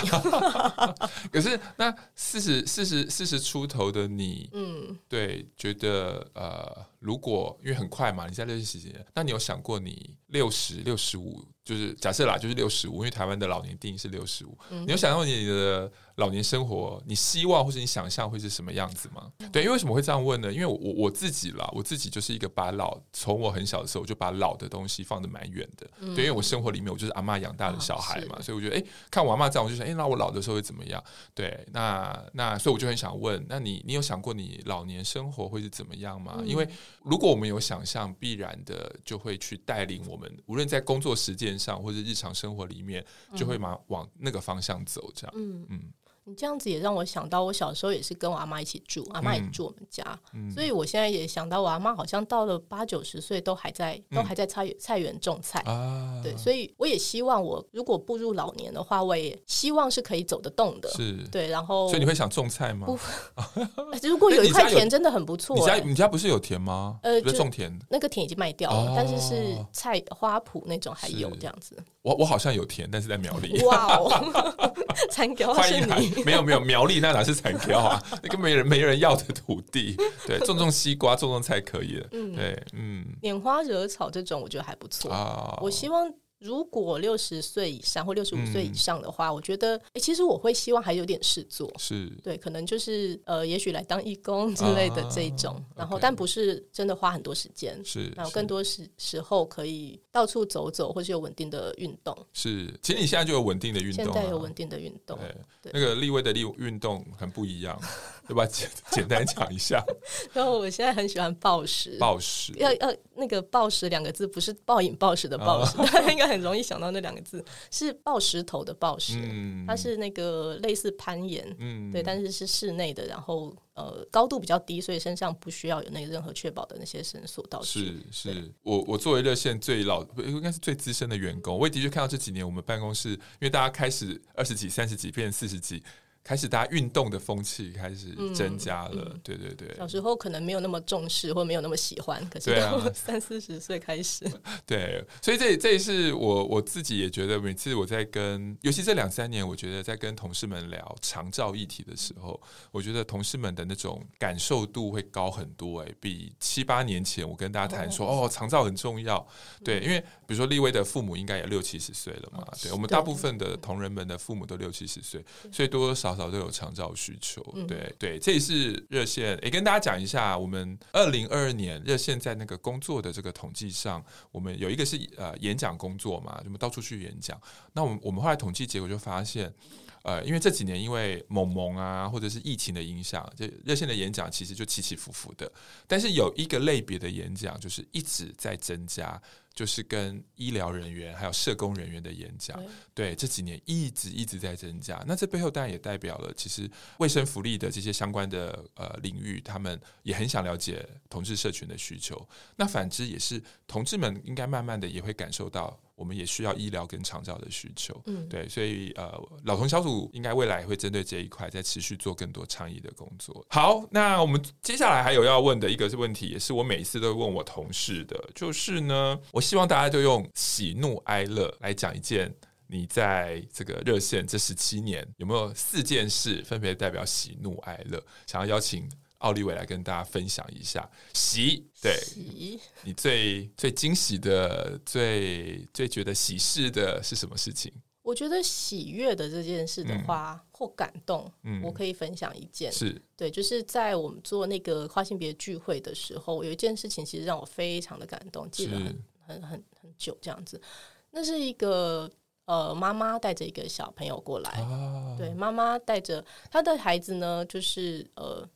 [LAUGHS] 可是那四十四十四十出头的你，嗯，对，觉得呃，如果因为很快嘛，你在热线时间，那你有想过你六十六十五？就是假设啦，就是六十五，因为台湾的老年定义是六十五。你有想到你的老年生活，你希望或者你想象会是什么样子吗？嗯、对，因为为什么会这样问呢？因为我我自己啦，我自己就是一个把老从我很小的时候我就把老的东西放得蛮远的。嗯、对，因为我生活里面我就是阿嬷养大的小孩嘛，哦、所以我觉得，哎，看我阿嬷这样，我就想，哎，那我老的时候会怎么样？对，那那所以我就很想问，那你你有想过你老年生活会是怎么样吗？嗯、因为如果我们有想象，必然的就会去带领我们，无论在工作实践上或者日常生活里面，就会往往那个方向走，这样。嗯嗯。你这样子也让我想到，我小时候也是跟我阿妈一起住，阿妈也住我们家，嗯、所以我现在也想到，我阿妈好像到了八九十岁都还在，嗯、都还在菜菜园种菜。啊、对，所以我也希望我如果步入老年的话，我也希望是可以走得动的。是，对，然后所以你会想种菜吗？不，[LAUGHS] 如果有一块田真的很不错。你家你家不是有田吗？呃，种田那个田已经卖掉了，哦、但是是菜花圃那种还有这样子。我我好像有田，但是在苗栗。哇哦 [LAUGHS] [LAUGHS] 参加欢迎你。没有没有，苗栗那哪是产条啊？那个没人没人要的土地，对，种种西瓜，种种菜可以了。嗯，对，嗯，拈花惹草这种我觉得还不错啊。我希望。如果六十岁以上或六十五岁以上的话，嗯、我觉得，哎、欸，其实我会希望还有点事做，是。对，可能就是呃，也许来当义工之类的这一种，啊、然后但不是真的花很多时间，是，然后更多时时候可以到处走走，或是有稳定的运动。是，其实你现在就有稳定的运动、啊，现在有稳定的运动，对，对。那个立威的立运动很不一样，对吧？简简单讲一下。[LAUGHS] 然后我现在很喜欢暴食，暴食要要那个暴食两个字，不是暴饮暴食的暴食，啊、[LAUGHS] 应该。很容易想到那两个字是暴石头的暴食，嗯、它是那个类似攀岩，嗯、对，但是是室内的，然后呃高度比较低，所以身上不需要有那个任何确保的那些绳索道具。是是，我我作为热线最老，应该是最资深的员工，我也的确看到这几年我们办公室，因为大家开始二十几、三十几变四十几。开始，大家运动的风气开始增加了。嗯嗯、对对对，小时候可能没有那么重视，或没有那么喜欢。可是到 [LAUGHS] 三四十岁开始，[LAUGHS] 对，所以这这也是我我自己也觉得，每次我在跟，尤其这两三年，我觉得在跟同事们聊长照议题的时候，我觉得同事们的那种感受度会高很多。哎，比七八年前我跟大家谈说，哦，长照很重要。对，因为比如说立威的父母应该也六七十岁了嘛，对，我们大部分的同仁们的父母都六七十岁，所以多多少。早都有长照需求，对对，这也是热线。也跟大家讲一下，我们二零二二年热线在那个工作的这个统计上，我们有一个是呃演讲工作嘛，我们到处去演讲。那我们我们后来统计结果就发现，呃，因为这几年因为萌萌啊，或者是疫情的影响，这热线的演讲其实就起起伏伏的。但是有一个类别的演讲，就是一直在增加。就是跟医疗人员还有社工人员的演讲，对，对这几年一直一直在增加。那这背后当然也代表了，其实卫生福利的这些相关的呃领域，他们也很想了解同志社群的需求。那反之也是，同志们应该慢慢的也会感受到。我们也需要医疗跟长照的需求，嗯，对，所以呃，老同小组应该未来会针对这一块再持续做更多倡议的工作。好，那我们接下来还有要问的一个是问题，也是我每一次都会问我同事的，就是呢，我希望大家就用喜怒哀乐来讲一件你在这个热线这十七年有没有四件事分别代表喜怒哀乐，想要邀请奥利维来跟大家分享一下。喜，对，喜你最最惊喜的、最最觉得喜事的是什么事情？我觉得喜悦的这件事的话，嗯、或感动，嗯，我可以分享一件，是。对，就是在我们做那个跨性别聚会的时候，有一件事情其实让我非常的感动，记得很很很很久这样子。那是一个呃妈妈带着一个小朋友过来，哦、对，妈妈带着她的孩子呢，就是呃。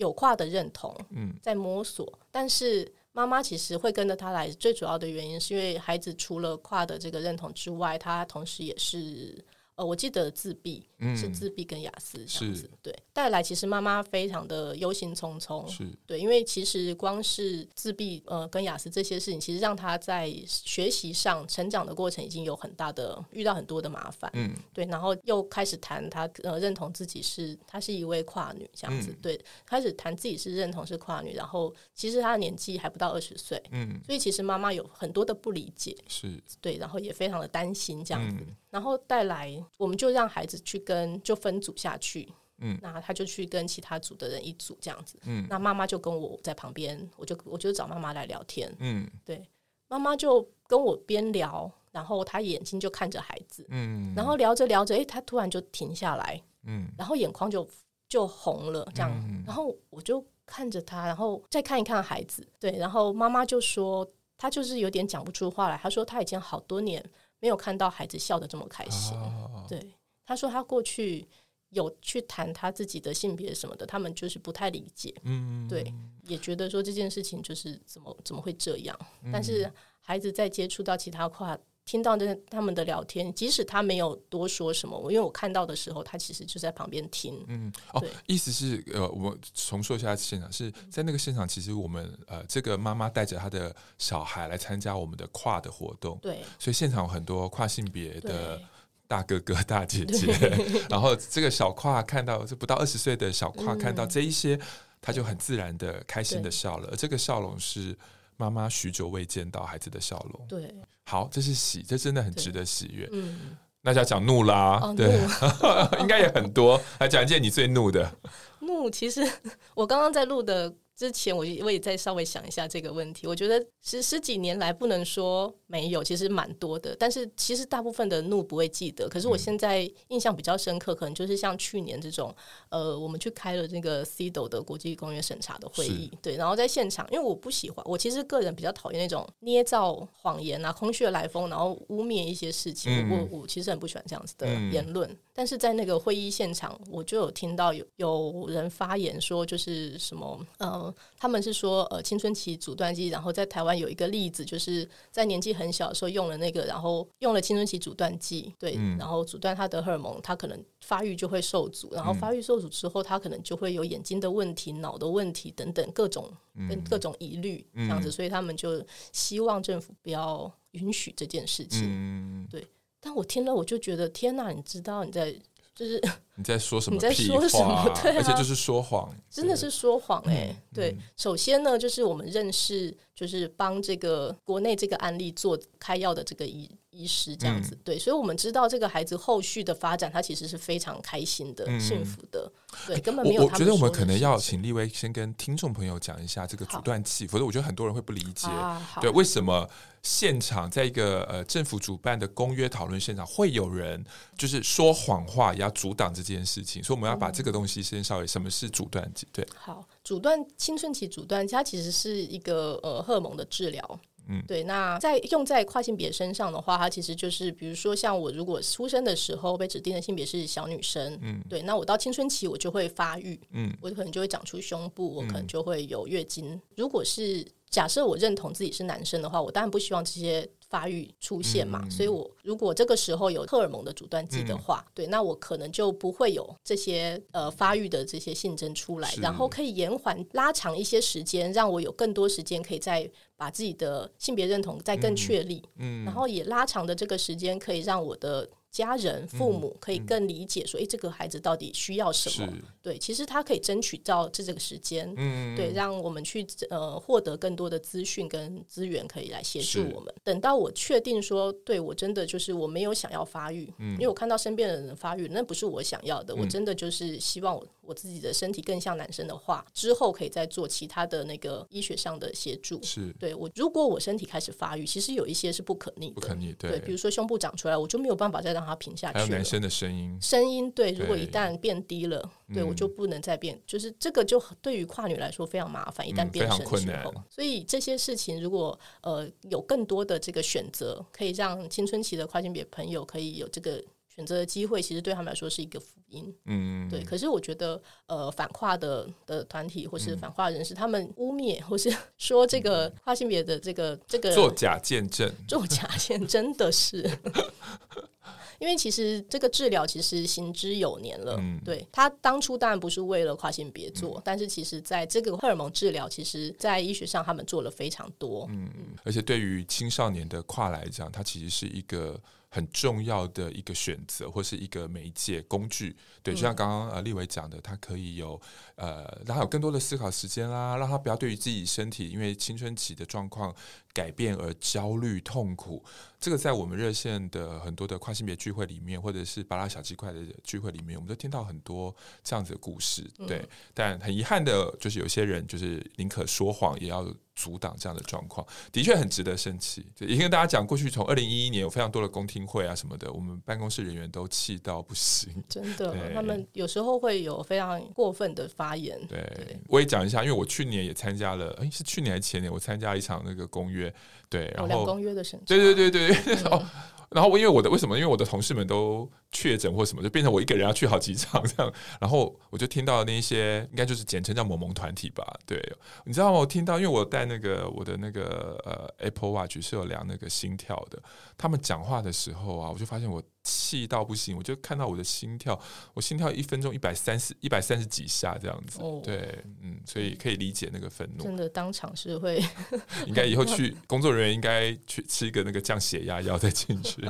有跨的认同，嗯，在摸索，但是妈妈其实会跟着他来，最主要的原因是因为孩子除了跨的这个认同之外，他同时也是。呃，我记得自闭、嗯、是自闭跟雅思这样子，对，带来其实妈妈非常的忧心忡忡，是。对，因为其实光是自闭呃跟雅思这些事情，其实让他在学习上成长的过程已经有很大的遇到很多的麻烦，嗯，对，然后又开始谈他呃认同自己是她是一位跨女这样子，嗯、对，开始谈自己是认同是跨女，然后其实她的年纪还不到二十岁，嗯，所以其实妈妈有很多的不理解，是。对，然后也非常的担心这样子。嗯。然后带来，我们就让孩子去跟，就分组下去，嗯，那他就去跟其他组的人一组这样子，嗯，那妈妈就跟我在旁边，我就我就找妈妈来聊天，嗯，对，妈妈就跟我边聊，然后她眼睛就看着孩子，嗯，然后聊着聊着，诶，她突然就停下来，嗯，然后眼眶就就红了，这样，嗯，然后我就看着她，然后再看一看孩子，对，然后妈妈就说，她就是有点讲不出话来，她说她已经好多年。没有看到孩子笑得这么开心。哦、对，他说他过去有去谈他自己的性别什么的，他们就是不太理解。嗯，对，也觉得说这件事情就是怎么怎么会这样？嗯、但是孩子在接触到其他跨。听到的他们的聊天，即使他没有多说什么，我因为我看到的时候，他其实就在旁边听。嗯，哦，意思是呃，我重说一下现场，是在那个现场，其实我们呃，这个妈妈带着她的小孩来参加我们的跨的活动，对，所以现场有很多跨性别的大哥哥大姐姐，[LAUGHS] 然后这个小跨看到这不到二十岁的小跨看到这一些，嗯、他就很自然的开心的笑了，而这个笑容是。妈妈许久未见到孩子的笑容，对，好，这是喜，这真的很值得喜悦。嗯，那就要讲怒啦，哦、对，[LAUGHS] 应该也很多，来讲一件你最怒的。[LAUGHS] 怒，其实我刚刚在录的。之前我我也再稍微想一下这个问题，我觉得十十几年来不能说没有，其实蛮多的。但是其实大部分的怒不会记得，可是我现在印象比较深刻，可能就是像去年这种，呃，我们去开了那个 CEDAW 的国际公约审查的会议，对，然后在现场，因为我不喜欢，我其实个人比较讨厌那种捏造谎言啊、空穴来风，然后污蔑一些事情，我我其实很不喜欢这样子的言论。但是在那个会议现场，我就有听到有有人发言说，就是什么，呃。他们是说，呃，青春期阻断剂，然后在台湾有一个例子，就是在年纪很小的时候用了那个，然后用了青春期阻断剂，对，嗯、然后阻断他的荷尔蒙，他可能发育就会受阻，然后发育受阻之后，他可能就会有眼睛的问题、脑的问题等等各种跟各种疑虑这样子，所以他们就希望政府不要允许这件事情。嗯、对，但我听了我就觉得，天哪，你知道你在。就是 [LAUGHS] 你在说什么？你在说什么？对啊，而且就是说谎，真的是说谎哎、欸。对，首先呢，就是我们认识，就是帮这个国内这个案例做开药的这个医医师这样子。对，所以我们知道这个孩子后续的发展，他其实是非常开心的、幸福的。对，根本没有。我觉得我们可能要请立威先跟听众朋友讲一下这个阻断器，否则我觉得很多人会不理解。对，为什么？现场在一个呃政府主办的公约讨论现场，会有人就是说谎话，也要阻挡这件事情，所以我们要把这个东西先稍微什么是阻断剂？对，好，阻断青春期阻断，它其实是一个呃荷尔蒙的治疗，嗯，对。那在用在跨性别身上的话，它其实就是比如说像我如果出生的时候被指定的性别是小女生，嗯，对，那我到青春期我就会发育，嗯，我可能就会长出胸部，我可能就会有月经，嗯、如果是。假设我认同自己是男生的话，我当然不希望这些发育出现嘛。嗯、所以，我如果这个时候有荷尔蒙的阻断剂的话，嗯、对，那我可能就不会有这些呃发育的这些性征出来，然后可以延缓拉长一些时间，让我有更多时间可以再把自己的性别认同再更确立。嗯，嗯然后也拉长的这个时间可以让我的。家人、父母可以更理解说，哎、嗯，这个孩子到底需要什么？对，其实他可以争取到这这个时间，嗯，对，让我们去呃获得更多的资讯跟资源，可以来协助我们。等到我确定说，对我真的就是我没有想要发育，嗯，因为我看到身边的人发育，那不是我想要的。嗯、我真的就是希望我我自己的身体更像男生的话，之后可以再做其他的那个医学上的协助。是对我，如果我身体开始发育，其实有一些是不可逆的，不可逆。对，对，比如说胸部长出来，我就没有办法再让它平下去。还有男生的声音，声音对，如果一旦变低了，对，对我就不能再变，嗯、就是这个就对于跨女来说非常麻烦。一旦变声之后，嗯、非常困难。所以这些事情如果呃有更多的这个选择，可以让青春期的跨性别朋友可以有这个。选择的机会，其实对他们来说是一个福音。嗯，对。可是我觉得，呃，反跨的的团体或是反跨人士，嗯、他们污蔑或是说这个跨性别的这个这个作假见证，作假见真的是，[LAUGHS] 因为其实这个治疗其实行之有年了。嗯，对。他当初当然不是为了跨性别做，嗯、但是其实在这个荷尔蒙治疗，其实在医学上他们做了非常多。嗯，而且对于青少年的跨来讲，它其实是一个。很重要的一个选择，或是一个媒介工具，对，就像刚刚呃立伟讲的，他可以有呃让他有更多的思考时间啦，让他不要对于自己身体因为青春期的状况改变而焦虑痛苦。这个在我们热线的很多的跨性别聚会里面，或者是巴拉小鸡块的聚会里面，我们都听到很多这样子的故事，对。嗯、但很遗憾的就是有些人就是宁可说谎也要。阻挡这样的状况，的确很值得生气。也跟大家讲，过去从二零一一年有非常多的公听会啊什么的，我们办公室人员都气到不行。真的，他们有时候会有非常过分的发言。对，我也讲一下，因为我去年也参加了，哎，是去年还是前年？我参加一场那个公约，对，然后公约的审查，对对对对，哦。然后我因为我的为什么？因为我的同事们都确诊或什么，就变成我一个人要去好几场这样。然后我就听到那些应该就是简称叫萌萌团体吧。对，你知道吗？我听到，因为我带那个我的那个呃 Apple Watch 是有量那个心跳的。他们讲话的时候啊，我就发现我气到不行。我就看到我的心跳，我心跳一分钟一百三十一百三十几下这样子。哦，对，嗯，所以可以理解那个愤怒。真的当场是会，应该以后去工作人员应该去吃一个那个降血压药再进去。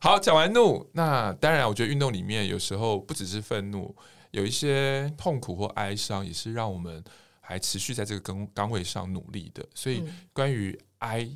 好，讲完怒，那当然，我觉得运动里面有时候不只是愤怒，有一些痛苦或哀伤，也是让我们还持续在这个岗岗位上努力的。所以，关于哀，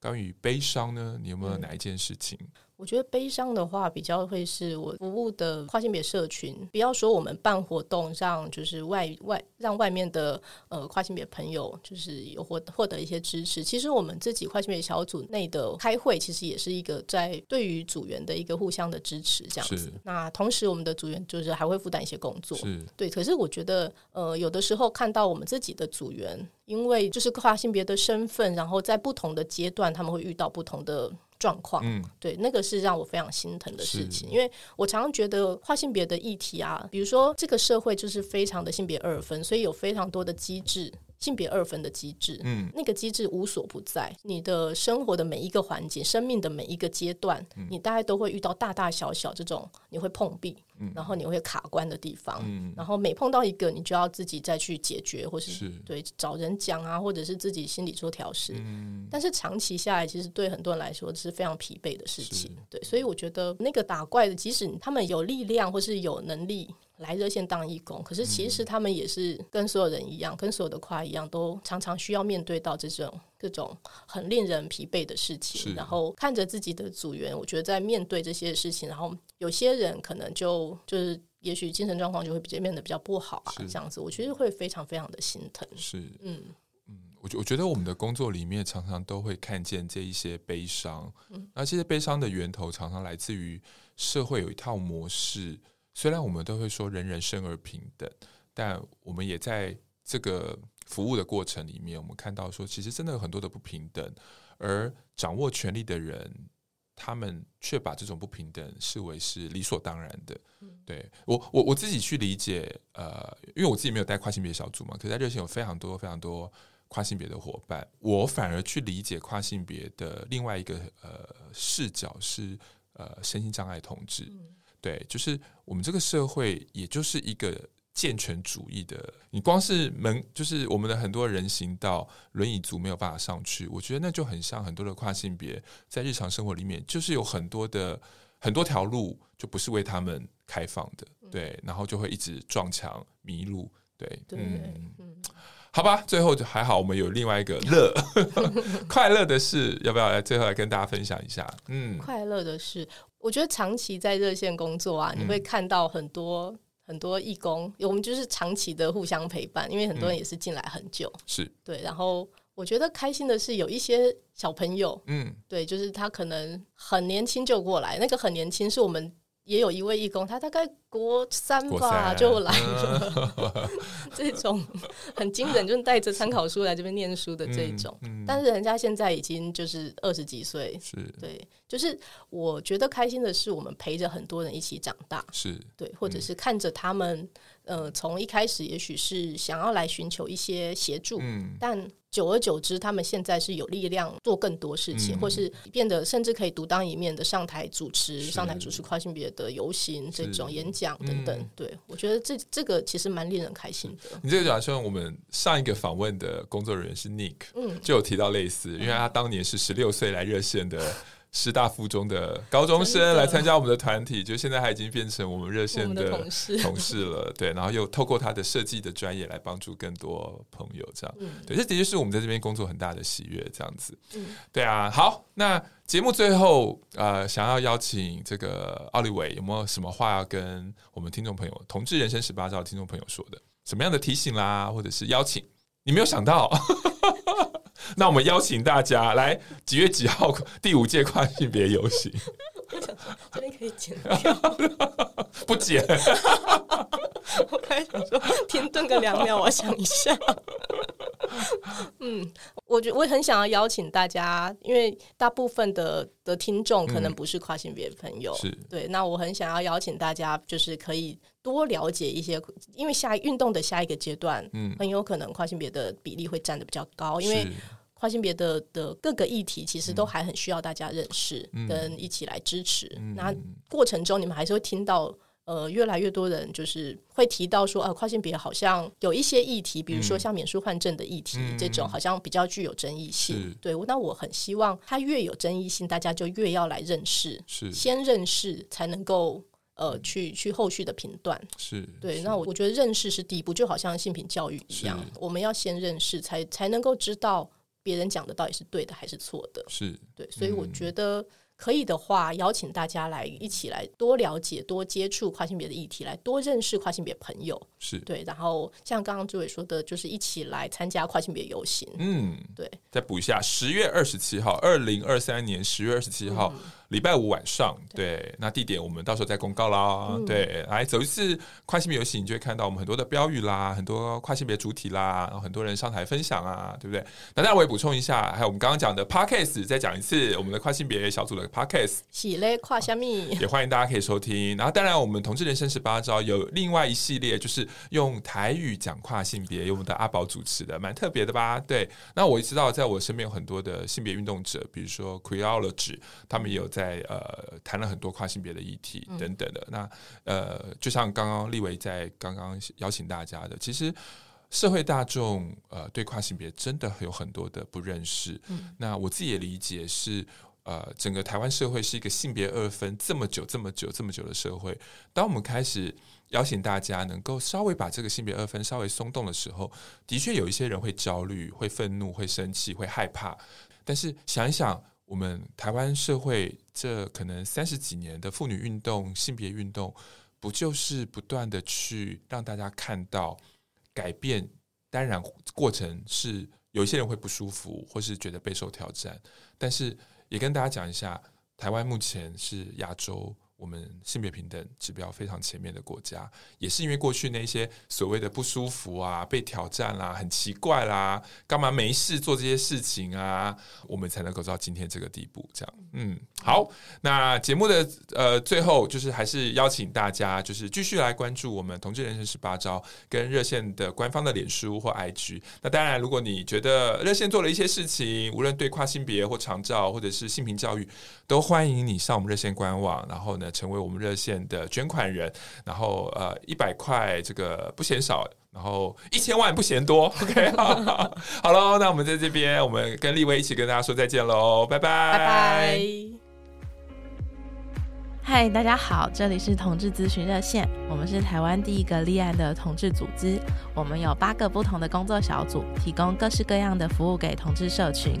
关于悲伤呢，你有没有哪一件事情？嗯我觉得悲伤的话，比较会是我服务的跨性别社群。不要说我们办活动，让就是外外让外面的呃跨性别朋友就是有获获得一些支持。其实我们自己跨性别小组内的开会，其实也是一个在对于组员的一个互相的支持这样子。那同时，我们的组员就是还会负担一些工作，对。可是我觉得呃有的时候看到我们自己的组员，因为就是跨性别的身份，然后在不同的阶段，他们会遇到不同的。状况，嗯，对，那个是让我非常心疼的事情，因为我常常觉得跨性别的议题啊，比如说这个社会就是非常的性别二分，所以有非常多的机制。性别二分的机制，嗯，那个机制无所不在。你的生活的每一个环节，生命的每一个阶段，嗯，你大概都会遇到大大小小这种你会碰壁，嗯，然后你会卡关的地方，嗯，然后每碰到一个，你就要自己再去解决，或是，是对找人讲啊，或者是自己心里做调试。嗯，但是长期下来，其实对很多人来说是非常疲惫的事情。对，所以我觉得那个打怪的，即使他们有力量或是有能力。来热线当义工，可是其实他们也是跟所有人一样，嗯、跟所有的跨一样，都常常需要面对到这种各种很令人疲惫的事情。然后看着自己的组员，我觉得在面对这些事情，然后有些人可能就就是也许精神状况就会比较变得比较不好啊，这样子，我觉得会非常非常的心疼。是，嗯嗯，我觉我觉得我们的工作里面常常都会看见这一些悲伤，嗯，那这些悲伤的源头常常来自于社会有一套模式。虽然我们都会说人人生而平等，但我们也在这个服务的过程里面，我们看到说，其实真的有很多的不平等，而掌握权力的人，他们却把这种不平等视为是理所当然的。对我，我我自己去理解，呃，因为我自己没有带跨性别小组嘛，可是在热线有非常多非常多跨性别的伙伴，我反而去理解跨性别的另外一个呃视角是呃身心障碍同志。对，就是我们这个社会，也就是一个健全主义的。你光是门，就是我们的很多人行道，轮椅族没有办法上去。我觉得那就很像很多的跨性别，在日常生活里面，就是有很多的很多条路，就不是为他们开放的。对，然后就会一直撞墙迷路。对，对嗯，好吧，最后就还好，我们有另外一个乐 [LAUGHS] 快乐的事，要不要来最后来跟大家分享一下？嗯，快乐的事。我觉得长期在热线工作啊，你会看到很多。很多义工，我们就是长期的互相陪伴，因为很多人也是进来很久，嗯、是对。然后我觉得开心的是有一些小朋友，嗯，对，就是他可能很年轻就过来，那个很年轻是我们。也有一位义工，他大概国三吧就来了，嗯、[LAUGHS] 这种很惊人，就是带着参考书来这边念书的这种。嗯嗯、但是人家现在已经就是二十几岁，是。对，就是我觉得开心的是，我们陪着很多人一起长大，是。对，或者是看着他们。呃，从一开始也许是想要来寻求一些协助，嗯，但久而久之，他们现在是有力量做更多事情，嗯、或是变得甚至可以独当一面的上台主持、上台主持跨性别的游行这种演讲等等。嗯、对，我觉得这这个其实蛮令人开心的。你这个讲说，我们上一个访问的工作人员是 Nick，嗯，就有提到类似，因为他当年是十六岁来热线的。师大附中的高中生来参加我们的团体，就现在他已经变成我们热线的同事同事了。对，然后又透过他的设计的专业来帮助更多朋友，这样。对，这的确是我们在这边工作很大的喜悦，这样子。对啊。好，那节目最后呃，想要邀请这个奥利维，有没有什么话要跟我们听众朋友，同志人生十八招听众朋友说的？什么样的提醒啦，或者是邀请？你没有想到。[LAUGHS] 那我们邀请大家来几月几号第五届跨性别游行？这边可以剪掉，[LAUGHS] 不剪。[LAUGHS] 我刚才想说停顿个两秒，我想一下。嗯，我觉我很想要邀请大家，因为大部分的的听众可能不是跨性别朋友，是、嗯、对。那我很想要邀请大家，就是可以多了解一些，因为下运动的下一个阶段，嗯，很有可能跨性别的比例会占的比较高，因为。跨性别的的各个议题，其实都还很需要大家认识，跟一起来支持。嗯、那过程中，你们还是会听到，呃，越来越多人就是会提到说，呃，跨性别好像有一些议题，比如说像免书换证的议题，嗯、这种好像比较具有争议性。对，那我很希望它越有争议性，大家就越要来认识，是。先认识才能够呃去去后续的评断。是对，是。那我我觉得认识是第一步，就好像性平教育一样，我们要先认识，才才能够知道。别人讲的到底是对的还是错的？是对，所以我觉得可以的话，邀请大家来一起来多了解、多接触跨性别的议题，来多认识跨性别朋友。是对，然后像刚刚朱伟说的，就是一起来参加跨性别游行。嗯，对。再补一下，十月二十七号，二零二三年十月二十七号。嗯礼拜五晚上，对，那地点我们到时候再公告啦。嗯、对，来走一次跨性别游行，你就会看到我们很多的标语啦，很多跨性别主体啦，然后很多人上台分享啊，对不对？那当然我也补充一下，还有我们刚刚讲的 Podcast，再讲一次我们的跨性别小组的 Podcast，喜嘞跨虾米，也欢迎大家可以收听。然后当然我们同志人生十八招有另外一系列，就是用台语讲跨性别，由我们的阿宝主持的，蛮特别的吧？对，那我也知道在我身边有很多的性别运动者，比如说 Queerology，他们也有在。在呃谈了很多跨性别的议题等等的，嗯、那呃就像刚刚立维在刚刚邀请大家的，其实社会大众呃对跨性别真的有很多的不认识。嗯、那我自己也理解是呃整个台湾社会是一个性别二分这么久这么久这么久的社会，当我们开始邀请大家能够稍微把这个性别二分稍微松动的时候，的确有一些人会焦虑、会愤怒、会生气、会害怕，但是想一想。我们台湾社会这可能三十几年的妇女运动、性别运动，不就是不断的去让大家看到改变？当然，过程是有一些人会不舒服，或是觉得备受挑战。但是，也跟大家讲一下，台湾目前是亚洲。我们性别平等指标非常前面的国家，也是因为过去那些所谓的不舒服啊、被挑战啦、很奇怪啦、干嘛没事做这些事情啊，我们才能够到今天这个地步。这样，嗯，好，那节目的呃最后就是还是邀请大家就是继续来关注我们同志人生十八招跟热线的官方的脸书或 IG。那当然，如果你觉得热线做了一些事情，无论对跨性别或长照或者是性平教育，都欢迎你上我们热线官网，然后呢。成为我们热线的捐款人，然后呃一百块这个不嫌少，然后一千万不嫌多，[LAUGHS] OK，[LAUGHS] 好喽，那我们在这边，我们跟立威一起跟大家说再见喽，拜拜，拜拜。嗨，大家好，这里是同志咨询热线，我们是台湾第一个立案的同志组织，我们有八个不同的工作小组，提供各式各样的服务给同志社群。